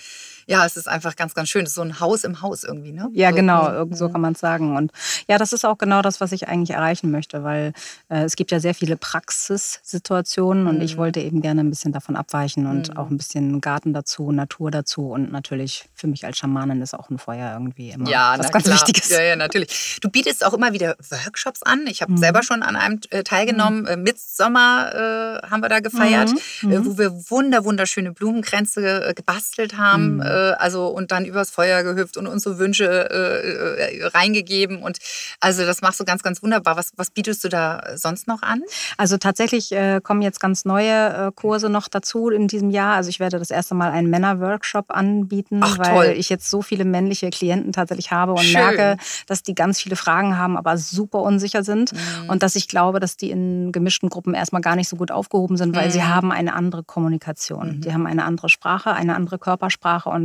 ja, es ist einfach ganz, ganz schön. Es ist so ein Haus im Haus irgendwie, ne? Ja, so, genau, so kann man es sagen. Und ja, das ist auch genau das, was ich eigentlich erreichen möchte, weil äh, es gibt ja sehr viele Praxissituationen und mhm. ich wollte eben gerne ein bisschen davon abweichen und mhm. auch ein bisschen Garten dazu, Natur dazu und natürlich für mich als Schamanin ist auch ein Feuer irgendwie immer ja, was ganz klar. Wichtiges. Ja, ja, natürlich. Du bietest auch immer wieder Workshops an. Ich habe mhm. selber schon an einem äh, teilgenommen. Mhm. Äh, Mitsommer äh, haben wir da gefeiert, mhm. äh, wo wir wunder, wunderschöne Blumenkränze äh, gebastelt haben äh, also und dann übers Feuer gehüpft und uns so Wünsche äh, äh, reingegeben. Und also das machst du ganz, ganz wunderbar. Was, was bietest du da sonst noch an? Also tatsächlich äh, kommen jetzt ganz neue äh, Kurse noch dazu in diesem Jahr. Also ich werde das erste Mal einen Männer-Workshop anbieten, Ach, weil toll. ich jetzt so viele männliche Klienten tatsächlich habe und Schön. merke, dass die ganz viele Fragen haben, aber super unsicher sind. Mhm. Und dass ich glaube, dass die in gemischten Gruppen erstmal gar nicht so gut aufgehoben sind, weil sie Mhm. haben eine andere Kommunikation. Mhm. Die haben eine andere Sprache, eine andere Körpersprache. Und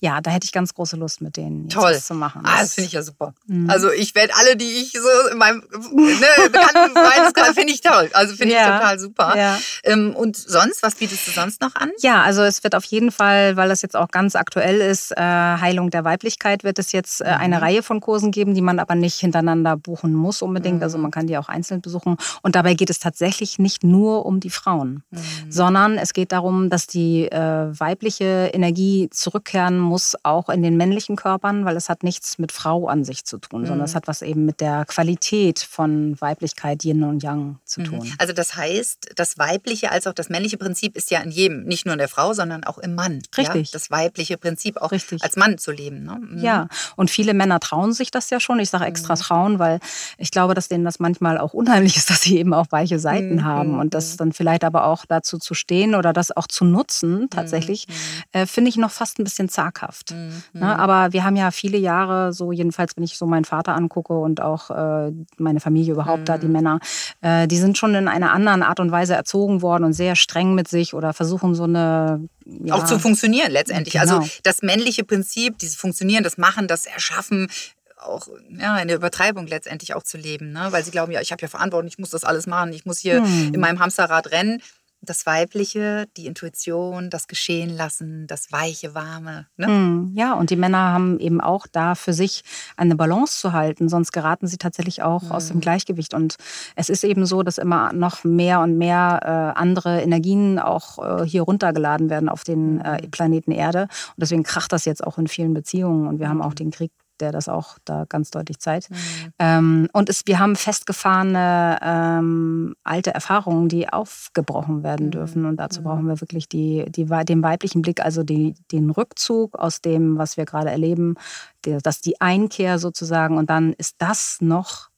ja, da hätte ich ganz große Lust, mit denen Toll. was zu machen. Ah, das finde ich ja super. Mhm. Also ich werde alle, die ich so in meinem ne, bekannten Freundeskreis, finde ich toll. Also finde ich Ja. total super. Ja. Ähm, und sonst, was bietest du sonst noch an? Ja, also es wird auf jeden Fall, weil das jetzt auch ganz aktuell ist, äh, Heilung der Weiblichkeit, wird es jetzt äh, eine Mhm. Reihe von Kursen geben, die man aber nicht hintereinander buchen muss unbedingt. Also Mhm. man kann die auch einzeln besuchen. Und dabei geht es tatsächlich nicht nur um die Frauen, Mhm. sondern es geht darum, dass die äh, weibliche Energie zurückkehren muss, auch in den männlichen Körpern, weil es hat nichts mit Frau an sich zu tun, sondern Mhm. es hat was eben mit der Qualität von Weiblichkeit, Yin und Yang zu tun. Mhm. Also das heißt, das weibliche als auch das männliche Prinzip ist ja in jedem, nicht nur in der Frau, sondern auch im Mann. Richtig. Ja? Das weibliche Prinzip auch Richtig. als Mann zu leben. Ne? Mhm. Ja, und viele Männer trauen sich das ja schon. Ich sage extra trauen, weil ich glaube, dass denen das manchmal auch unheimlich ist, <laughs> dass sie eben auch weiche Seiten Mhm. haben und das dann vielleicht aber auch dazu zu stehen oder das auch zu nutzen, tatsächlich, äh, finde ich noch fast ein bisschen zaghaft. Mhm. Ne? Aber wir haben ja viele Jahre, so jedenfalls, wenn ich so meinen Vater angucke und auch äh, meine Familie überhaupt da, die Männer, äh, die sind schon in einer anderen Art und Weise erzogen worden und sehr streng mit sich oder versuchen so eine ja, Auch zu funktionieren letztendlich. Genau. Also das männliche Prinzip, dieses Funktionieren, das Machen, das Erschaffen, auch ja, in der Übertreibung letztendlich auch zu leben. Ne? Weil sie glauben, ja, ich habe ja Verantwortung, ich muss das alles machen, ich muss hier Hm. in meinem Hamsterrad rennen. Das Weibliche, die Intuition, das Geschehen lassen, das Weiche, Warme. Ne? Hm, Ja, und die Männer haben eben auch da für sich eine Balance zu halten, sonst geraten sie tatsächlich auch aus dem Gleichgewicht. Und es ist eben so, dass immer noch mehr und mehr äh, andere Energien auch äh, hier runtergeladen werden auf den äh, Planeten Erde. Und deswegen kracht das jetzt auch in vielen Beziehungen. Und wir haben auch den Krieg der das auch da ganz deutlich zeigt. Ähm, und es, wir haben festgefahrene ähm, alte Erfahrungen, die aufgebrochen werden dürfen. Und dazu brauchen wir wirklich die, die, den weiblichen Blick, also die, den Rückzug aus dem, was wir gerade erleben, der, dass die Einkehr sozusagen und dann ist das noch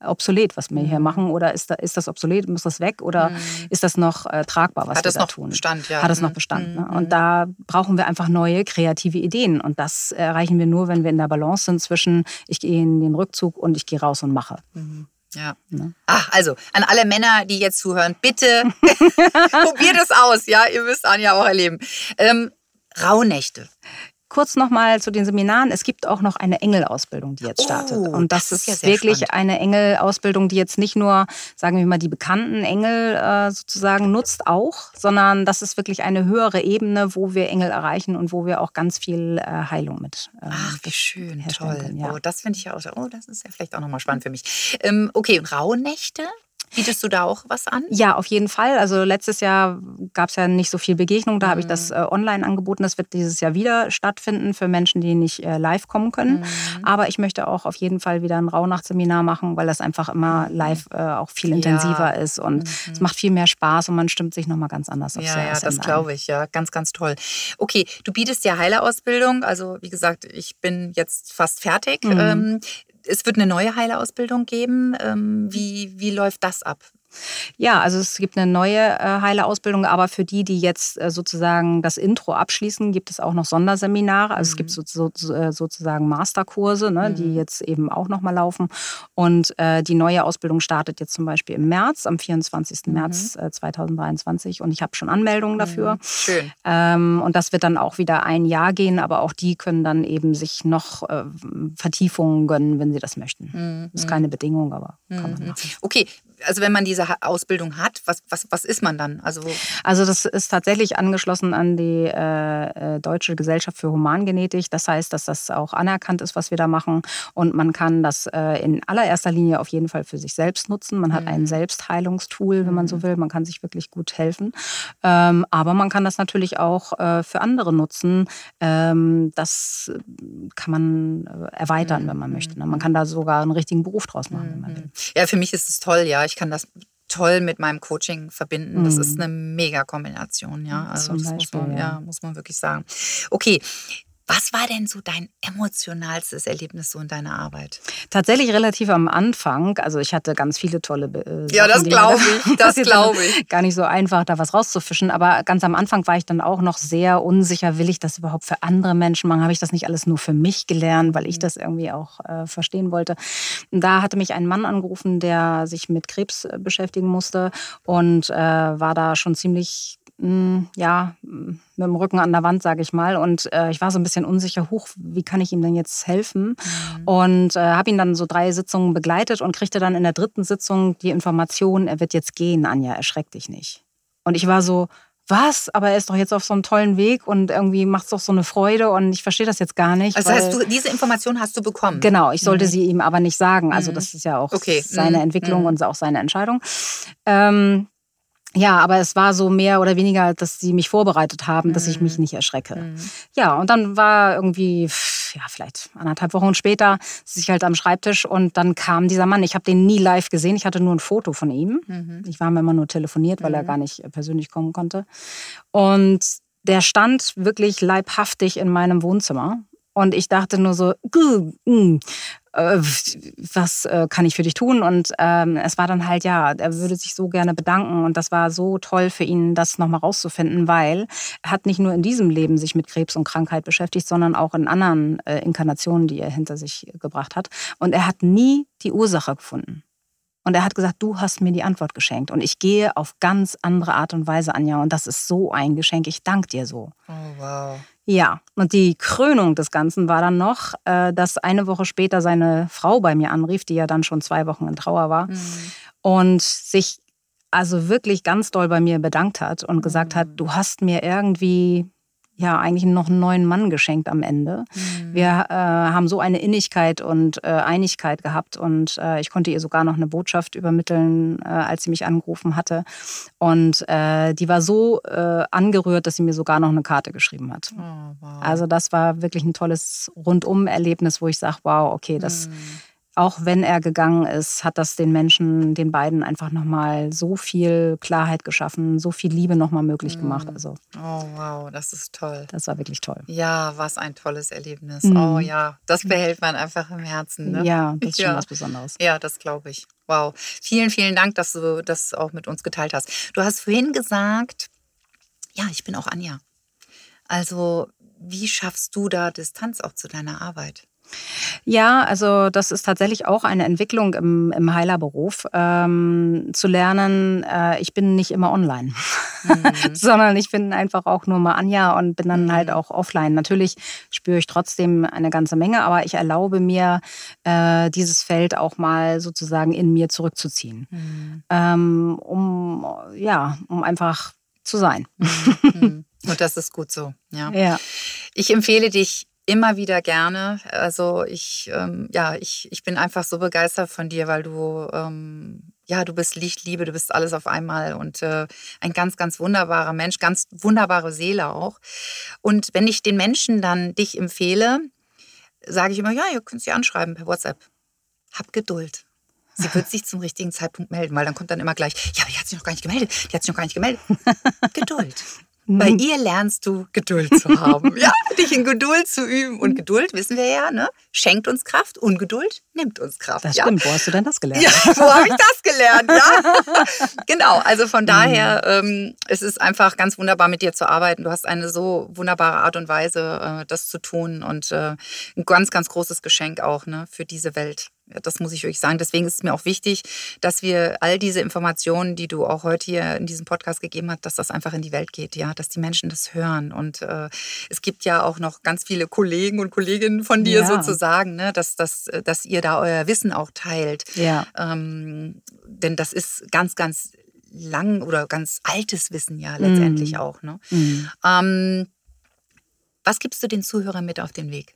obsolet, was wir hier machen, oder ist, da, ist das obsolet, muss das weg, oder ist das noch äh, tragbar, was Hat wir das da noch tun? Bestand, ja. Hat es noch Mhm. Bestand. Ne? Mhm. Und da brauchen wir einfach neue kreative Ideen. Und das erreichen wir nur, wenn wir in der Balance sind zwischen ich gehe in den Rückzug und ich gehe raus und mache. Ja. Ne? Ach, also an alle Männer, die jetzt zuhören, bitte <laughs> <laughs> probiert es aus. Ja, ihr müsst Anja auch erleben. Ähm, Rauhnächte. Kurz nochmal zu den Seminaren. Es gibt auch noch eine Engelausbildung, die jetzt startet. Oh, und das, das ist ja ist sehr wirklich spannend. eine Engelausbildung, die jetzt nicht nur, sagen wir mal, die bekannten Engel äh, sozusagen nutzt auch, sondern das ist wirklich eine höhere Ebene, wo wir Engel erreichen und wo wir auch ganz viel äh, Heilung mit. ähm, Ach, wie schön, toll. können, ja. Oh, das finde ich ja auch. Oh, das ist ja vielleicht auch nochmal spannend für mich. Ähm, okay, und Rauhnächte? Bietest du da auch was an? Ja, auf jeden Fall. Also letztes Jahr gab es ja nicht so viel Begegnung. Da habe ich Mhm. das äh, online angeboten. Das wird dieses Jahr wieder stattfinden für Menschen, die nicht äh, live kommen können. Mhm. Aber ich möchte auch auf jeden Fall wieder ein Rauhnachtsseminar machen, weil das einfach immer live äh, auch viel intensiver ist und es macht viel mehr Spaß und man stimmt sich nochmal ganz anders Mhm. Ja, ja, das glaube ich, ja. Ganz, ganz toll. Okay, du bietest ja Heilerausbildung. Also, wie gesagt, ich bin jetzt fast fertig. Mhm. Ähm, es wird eine neue Heilerausbildung geben. Ähm, wie, wie läuft das ab? Ja, also es gibt eine neue äh, Heilerausbildung, aber für die, die jetzt äh, sozusagen das Intro abschließen, gibt es auch noch Sonderseminare. Also es gibt so, so, so, äh, sozusagen Masterkurse, ne, die jetzt eben auch nochmal laufen. Und äh, die neue Ausbildung startet jetzt zum Beispiel im März, am 24. März äh, 2023. Und ich habe schon Anmeldungen dafür. Schön. Ähm, und das wird dann auch wieder ein Jahr gehen, aber auch die können dann eben sich noch äh, Vertiefungen gönnen, wenn sie das möchten. Ist keine Bedingung, aber kann man machen. Okay, also wenn man diese Ausbildung hat, was, was, was ist man dann? Also Also das ist tatsächlich angeschlossen an die äh, äh, Deutsche Gesellschaft für Humangenetik. Das heißt, dass das auch anerkannt ist, was wir da machen. Und man kann das äh, in allererster Linie auf jeden Fall für sich selbst nutzen. Man hat ein Selbstheilungstool, wenn man so will. Man kann sich wirklich gut helfen. Ähm, aber man kann das natürlich auch äh, für andere nutzen. Ähm, das kann man äh, erweitern, wenn man möchte. Ne? Man kann da sogar einen richtigen Beruf draus machen, wenn man will. ja, für mich ist es toll, ja. Ich kann das toll mit meinem Coaching verbinden. Das ist eine mega Kombination, ja. Also Zum das muss man, Beispiel, ja. ja, muss man wirklich sagen. Okay, was war denn so dein emotionalstes Erlebnis so in deiner Arbeit? Tatsächlich relativ am Anfang. Also ich hatte ganz viele tolle äh, Ja, das Sachen, glaube ich, <laughs> das glaube ich. Gar nicht so einfach, da was rauszufischen. Aber ganz am Anfang war ich dann auch noch sehr unsicher. Will ich das überhaupt für andere Menschen machen? Habe ich das nicht alles nur für mich gelernt, weil Mhm. ich das irgendwie auch äh, verstehen wollte? Und da hatte mich ein Mann angerufen, der sich mit Krebs äh, beschäftigen musste und äh, war da schon ziemlich ja, mh, mit dem Rücken an der Wand, sage ich mal. Und äh, ich war so ein bisschen unsicher, hoch, wie kann ich ihm denn jetzt helfen? Und äh, habe ihn dann so drei Sitzungen begleitet und kriegte dann in der dritten Sitzung die Information, er wird jetzt gehen, Anja, erschreck dich nicht. Und ich war so, was? Aber er ist doch jetzt auf so einem tollen Weg und irgendwie macht es doch so eine Freude und ich verstehe das jetzt gar nicht. Also hast du diese Information hast du bekommen? Genau, ich sollte sie ihm aber nicht sagen. Also das ist ja auch Okay. seine Mhm. Entwicklung Mhm. und auch seine Entscheidung. Ähm, ja, aber es war so mehr oder weniger, dass sie mich vorbereitet haben, dass ich mich nicht erschrecke. Ja, und dann war irgendwie, ja, vielleicht anderthalb Wochen später, sitze ich halt am Schreibtisch und dann kam dieser Mann. Ich habe den nie live gesehen, ich hatte nur ein Foto von ihm. Ich war mir immer nur telefoniert, weil er gar nicht äh, persönlich kommen konnte. Und der stand wirklich leibhaftig in meinem Wohnzimmer. Und ich dachte nur so, "Guh, mm, äh, was äh, kann ich für dich tun? Und ähm, es war dann halt, ja, er würde sich so gerne bedanken. Und das war so toll für ihn, das nochmal rauszufinden, weil er hat nicht nur in diesem Leben sich mit Krebs und Krankheit beschäftigt, sondern auch in anderen äh, Inkarnationen, die er hinter sich gebracht hat. Und er hat nie die Ursache gefunden. Und er hat gesagt, du hast mir die Antwort geschenkt. Und ich gehe auf ganz andere Art und Weise, Anja. Und das ist so ein Geschenk. Ich danke dir so. Oh, wow. Ja, und die Krönung des Ganzen war dann noch, äh, dass eine Woche später seine Frau bei mir anrief, die ja dann schon zwei Wochen in Trauer war, und sich also wirklich ganz doll bei mir bedankt hat und gesagt hat, du hast mir irgendwie ja eigentlich noch einen neuen Mann geschenkt am Ende. Wir äh, haben so eine Innigkeit und äh, Einigkeit gehabt und äh, ich konnte ihr sogar noch eine Botschaft übermitteln, äh, als sie mich angerufen hatte. Und äh, die war so äh, angerührt, dass sie mir sogar noch eine Karte geschrieben hat. Oh, wow. Also das war wirklich ein tolles Rundum-Erlebnis, wo ich sage, wow, okay, das, auch wenn er gegangen ist, hat das den Menschen, den beiden einfach nochmal so viel Klarheit geschaffen, so viel Liebe nochmal möglich gemacht. Also oh, wow, das ist toll. das war wirklich toll. Ja, was ein tolles Erlebnis. Mhm. Oh ja, das behält man einfach im Herzen. Ne? Ja, das ist schon Ja. was Besonderes. Ja, das glaube ich. Wow. Vielen, vielen Dank, dass du das auch mit uns geteilt hast. Du hast vorhin gesagt, ja, ich bin auch Anja. Also, wie schaffst du da Distanz auch zu deiner Arbeit? Ja, also das ist tatsächlich auch eine Entwicklung im, im Heilerberuf, ähm, zu lernen, äh, ich bin nicht immer online, <laughs> sondern ich bin einfach auch nur mal Anja und bin dann halt auch offline. Natürlich spüre ich trotzdem eine ganze Menge, aber ich erlaube mir, äh, dieses Feld auch mal sozusagen in mir zurückzuziehen, ähm, um, ja, um einfach zu sein. Mhm. <laughs> Und das ist gut so. Ja. Ja. Ich empfehle dich immer wieder gerne. Also ich, ähm, ja, ich, ich bin einfach so begeistert von dir, weil du, ähm, ja, du bist Licht, Liebe, du bist alles auf einmal und äh, ein ganz, ganz wunderbarer Mensch, ganz wunderbare Seele auch. Und wenn ich den Menschen dann dich empfehle, sage ich immer, ja, ihr könnt sie anschreiben per WhatsApp. Hab Geduld. Sie wird <laughs> sich zum richtigen Zeitpunkt melden, weil dann kommt dann immer gleich, ja, aber die hat sich noch gar nicht gemeldet, die hat sich noch gar nicht gemeldet. <laughs> Geduld. Bei ihr lernst du Geduld zu haben. <laughs> Ja, dich in Geduld zu üben. Und Geduld, wissen wir ja, ne, schenkt uns Kraft. Ungeduld nimmt uns Kraft. Das ja. stimmt. Wo hast du denn das gelernt? Ja, wo habe ich das gelernt? Ja, <laughs> genau. Also von daher, ähm, es ist einfach ganz wunderbar, mit dir zu arbeiten. Du hast eine so wunderbare Art und Weise, äh, das zu tun und äh, ein ganz, ganz großes Geschenk auch ne, für diese Welt. Das muss ich wirklich sagen. Deswegen ist es mir auch wichtig, dass wir all diese Informationen, die du auch heute hier in diesem Podcast gegeben hast, dass das einfach in die Welt geht, ja, dass die Menschen das hören. Und äh, es gibt ja auch noch ganz viele Kollegen und Kolleginnen von dir Ja. sozusagen, ne, dass, dass, dass ihr da euer Wissen auch teilt. Ja. Ähm, denn das ist ganz, ganz lang oder ganz altes Wissen ja letztendlich Mhm. auch. Ne? Mhm. Ähm, was gibst du den Zuhörern mit auf den Weg?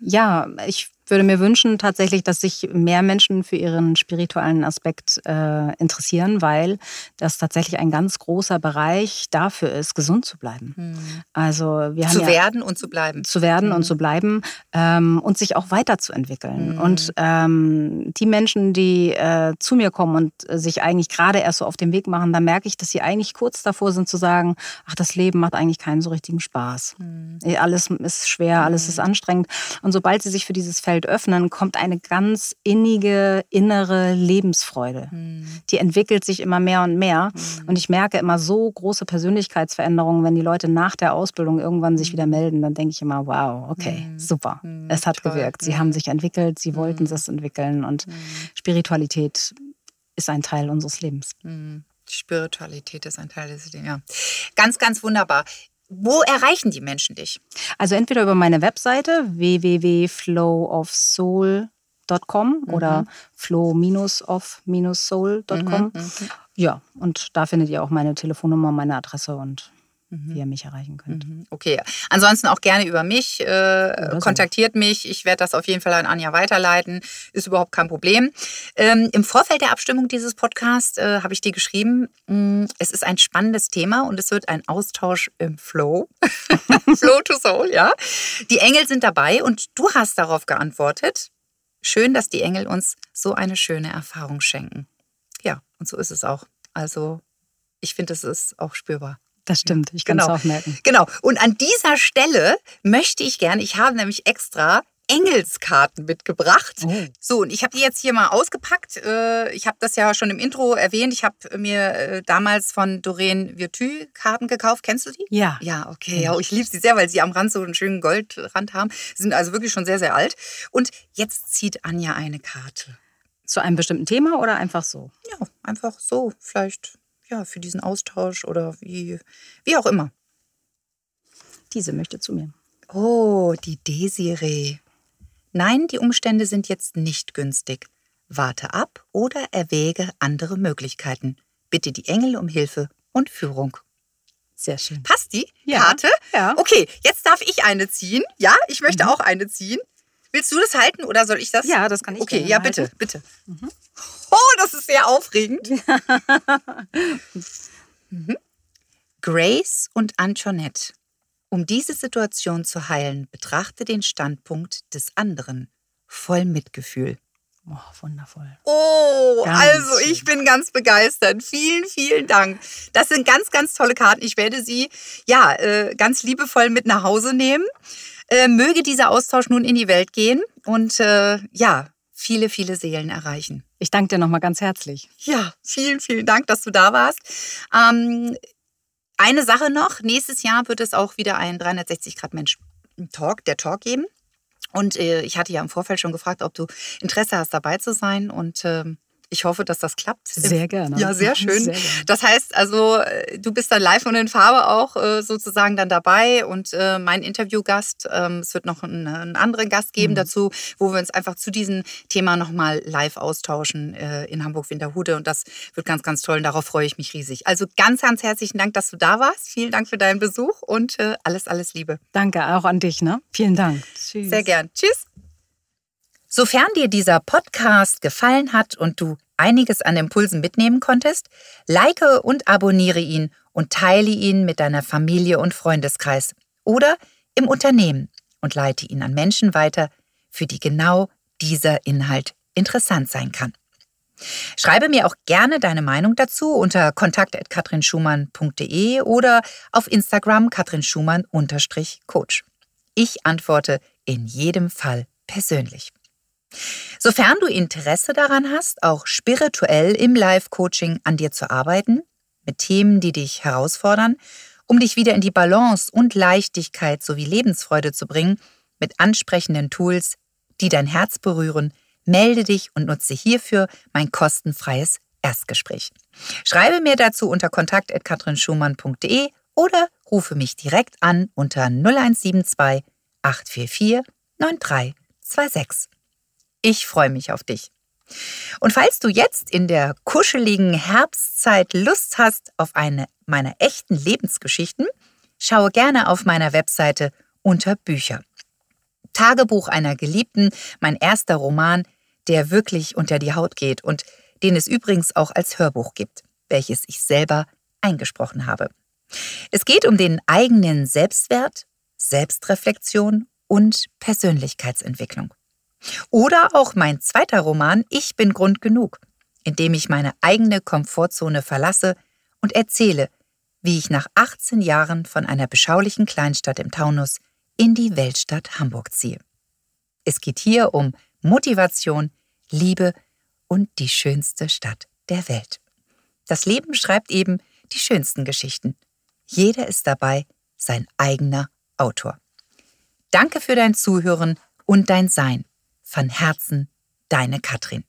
Ja, ich würde mir wünschen tatsächlich, dass sich mehr Menschen für ihren spirituellen Aspekt äh, interessieren, weil das tatsächlich ein ganz großer Bereich dafür ist, gesund zu bleiben. Mhm. Also wir haben zu ja, werden und zu bleiben. Zu werden mhm. und zu bleiben ähm, und sich auch weiterzuentwickeln. Mhm. Und ähm, die Menschen, die äh, zu mir kommen und sich eigentlich gerade erst so auf den Weg machen, da merke ich, dass sie eigentlich kurz davor sind zu sagen, ach, das Leben macht eigentlich keinen so richtigen Spaß. Mhm. Alles ist schwer, alles ist anstrengend. Und sobald sie sich für dieses Feld öffnen, kommt eine ganz innige, innere Lebensfreude. Mhm. Die entwickelt sich immer mehr und mehr. Mhm. Und ich merke immer so große Persönlichkeitsveränderungen, wenn die Leute nach der Ausbildung irgendwann sich wieder melden, dann denke ich immer, wow, okay, super. Es hat Toll. gewirkt. Sie haben sich entwickelt, sie wollten es entwickeln und Spiritualität ist ein Teil unseres Lebens. Spiritualität ist ein Teil des Lebens. Ja. Ganz, ganz wunderbar. Wo erreichen die Menschen dich? Also entweder über meine Webseite www.flowofsoul.com mhm. oder flow-of-soul.com. Mhm, mhm. Ja, und da findet ihr auch meine Telefonnummer, meine Adresse und mhm. wie ihr mich erreichen könnt. Mhm. Okay, ansonsten auch gerne über mich. Äh, kontaktiert mich. Ich werde das auf jeden Fall an Anja weiterleiten. Ist überhaupt kein Problem. Ähm, Im Vorfeld der Abstimmung dieses Podcasts äh, habe ich dir geschrieben, mh, mm, es ist ein spannendes Thema und es wird ein Austausch im Flow. <laughs> Flow to Soul, ja. Die Engel sind dabei und du hast darauf geantwortet. Schön, dass die Engel uns so eine schöne Erfahrung schenken. Ja, und so ist es auch. Also ich finde, es ist auch spürbar. Das stimmt, ich kann genau. es auch merken. Genau. Und an dieser Stelle möchte ich gerne, ich habe nämlich extra Engelskarten mitgebracht. Oh. So, und ich habe die jetzt hier mal ausgepackt. Äh, ich habe das ja schon im Intro erwähnt. Ich habe mir äh, damals von Doreen Virtue Karten gekauft. Kennst du die? Ja. Ja, okay. Ja, ich liebe sie sehr, weil sie am Rand so einen schönen Goldrand haben. Sie sind also wirklich schon sehr, sehr alt. Und jetzt zieht Anja eine Karte. Zu einem bestimmten Thema oder einfach so? Ja, einfach so. Vielleicht ja, für diesen Austausch oder wie, wie auch immer. Diese möchte zu mir. Oh, die Desiree. Nein, die Umstände sind jetzt nicht günstig. Warte ab oder erwäge andere Möglichkeiten. Bitte die Engel um Hilfe und Führung. Sehr schön. Passt die ja. Karte? Ja. Okay, jetzt darf ich eine ziehen. Ja, ich möchte mhm. auch eine ziehen. Willst du das halten oder soll ich das? Ja, das kann ich. Okay, ja, bitte, halten. bitte. Mhm. Oh, das ist sehr aufregend. <laughs> mhm. Grace und Antoinette. Um diese Situation zu heilen, betrachte den Standpunkt des anderen voll Mitgefühl. Oh, wundervoll. Oh, ganz also ich schön. bin ganz begeistert. Vielen, vielen Dank. Das sind ganz, ganz tolle Karten. Ich werde sie ja äh, ganz liebevoll mit nach Hause nehmen. Äh, möge dieser Austausch nun in die Welt gehen und äh, ja, viele, viele Seelen erreichen. Ich danke dir nochmal ganz herzlich. Ja, vielen, vielen Dank, dass du da warst. Ähm, eine Sache noch, nächstes Jahr wird es auch wieder ein 360-Grad-Mensch-Talk, der Talk geben. Und äh, ich hatte ja im Vorfeld schon gefragt, ob du Interesse hast, dabei zu sein. Und ähm, ich hoffe, dass das klappt. Sehr gerne. Ja, sehr <laughs> schön. Sehr das heißt also, äh, du bist dann live und in Farbe auch äh, sozusagen dann dabei und äh, mein Interviewgast, ähm, es wird noch einen, einen anderen Gast geben mhm. dazu, wo wir uns einfach zu diesem Thema nochmal live austauschen in Hamburg-Winterhude und das wird ganz, ganz toll und darauf freue ich mich riesig. Also ganz, ganz herzlichen Dank, dass du da warst. Vielen Dank für deinen Besuch und alles, alles Liebe. Danke auch an dich. Ne? Vielen Dank. Tschüss. Sehr gern. Tschüss. Sofern dir dieser Podcast gefallen hat und du einiges an Impulsen mitnehmen konntest, like und abonniere ihn und teile ihn mit deiner Familie und Freundeskreis oder im Unternehmen und leite ihn an Menschen weiter, für die genau dieser Inhalt interessant sein kann. Schreibe mir auch gerne deine Meinung dazu unter kontakt.katrinschumann.de oder auf Instagram katrinschumann-coach. Ich antworte in jedem Fall persönlich. Sofern du Interesse daran hast, auch spirituell im Live-Coaching an dir zu arbeiten, mit Themen, die dich herausfordern, um dich wieder in die Balance und Leichtigkeit sowie Lebensfreude zu bringen, mit ansprechenden Tools, die dein Herz berühren, melde dich und nutze hierfür mein kostenfreies Erstgespräch. Schreibe mir dazu unter kontakt.katrinschumann.de oder rufe mich direkt an unter 0172 844 9326. Ich freue mich auf dich. Und falls du jetzt in der kuscheligen Herbstzeit Lust hast auf eine meiner echten Lebensgeschichten, schaue gerne auf meiner Webseite unter Bücher. Tagebuch einer Geliebten, mein erster Roman, der wirklich unter die Haut geht und den es übrigens auch als Hörbuch gibt, welches ich selber eingesprochen habe. Es geht um den eigenen Selbstwert, Selbstreflexion und Persönlichkeitsentwicklung. Oder auch mein zweiter Roman Ich bin Grund genug, in dem ich meine eigene Komfortzone verlasse und erzähle, wie ich nach 18 Jahren von einer beschaulichen Kleinstadt im Taunus in die Weltstadt Hamburg ziehe. Es geht hier um Motivation, Liebe und die schönste Stadt der Welt. Das Leben schreibt eben die schönsten Geschichten. Jeder ist dabei sein eigener Autor. Danke für dein Zuhören und dein Sein. Von Herzen, deine Katrin.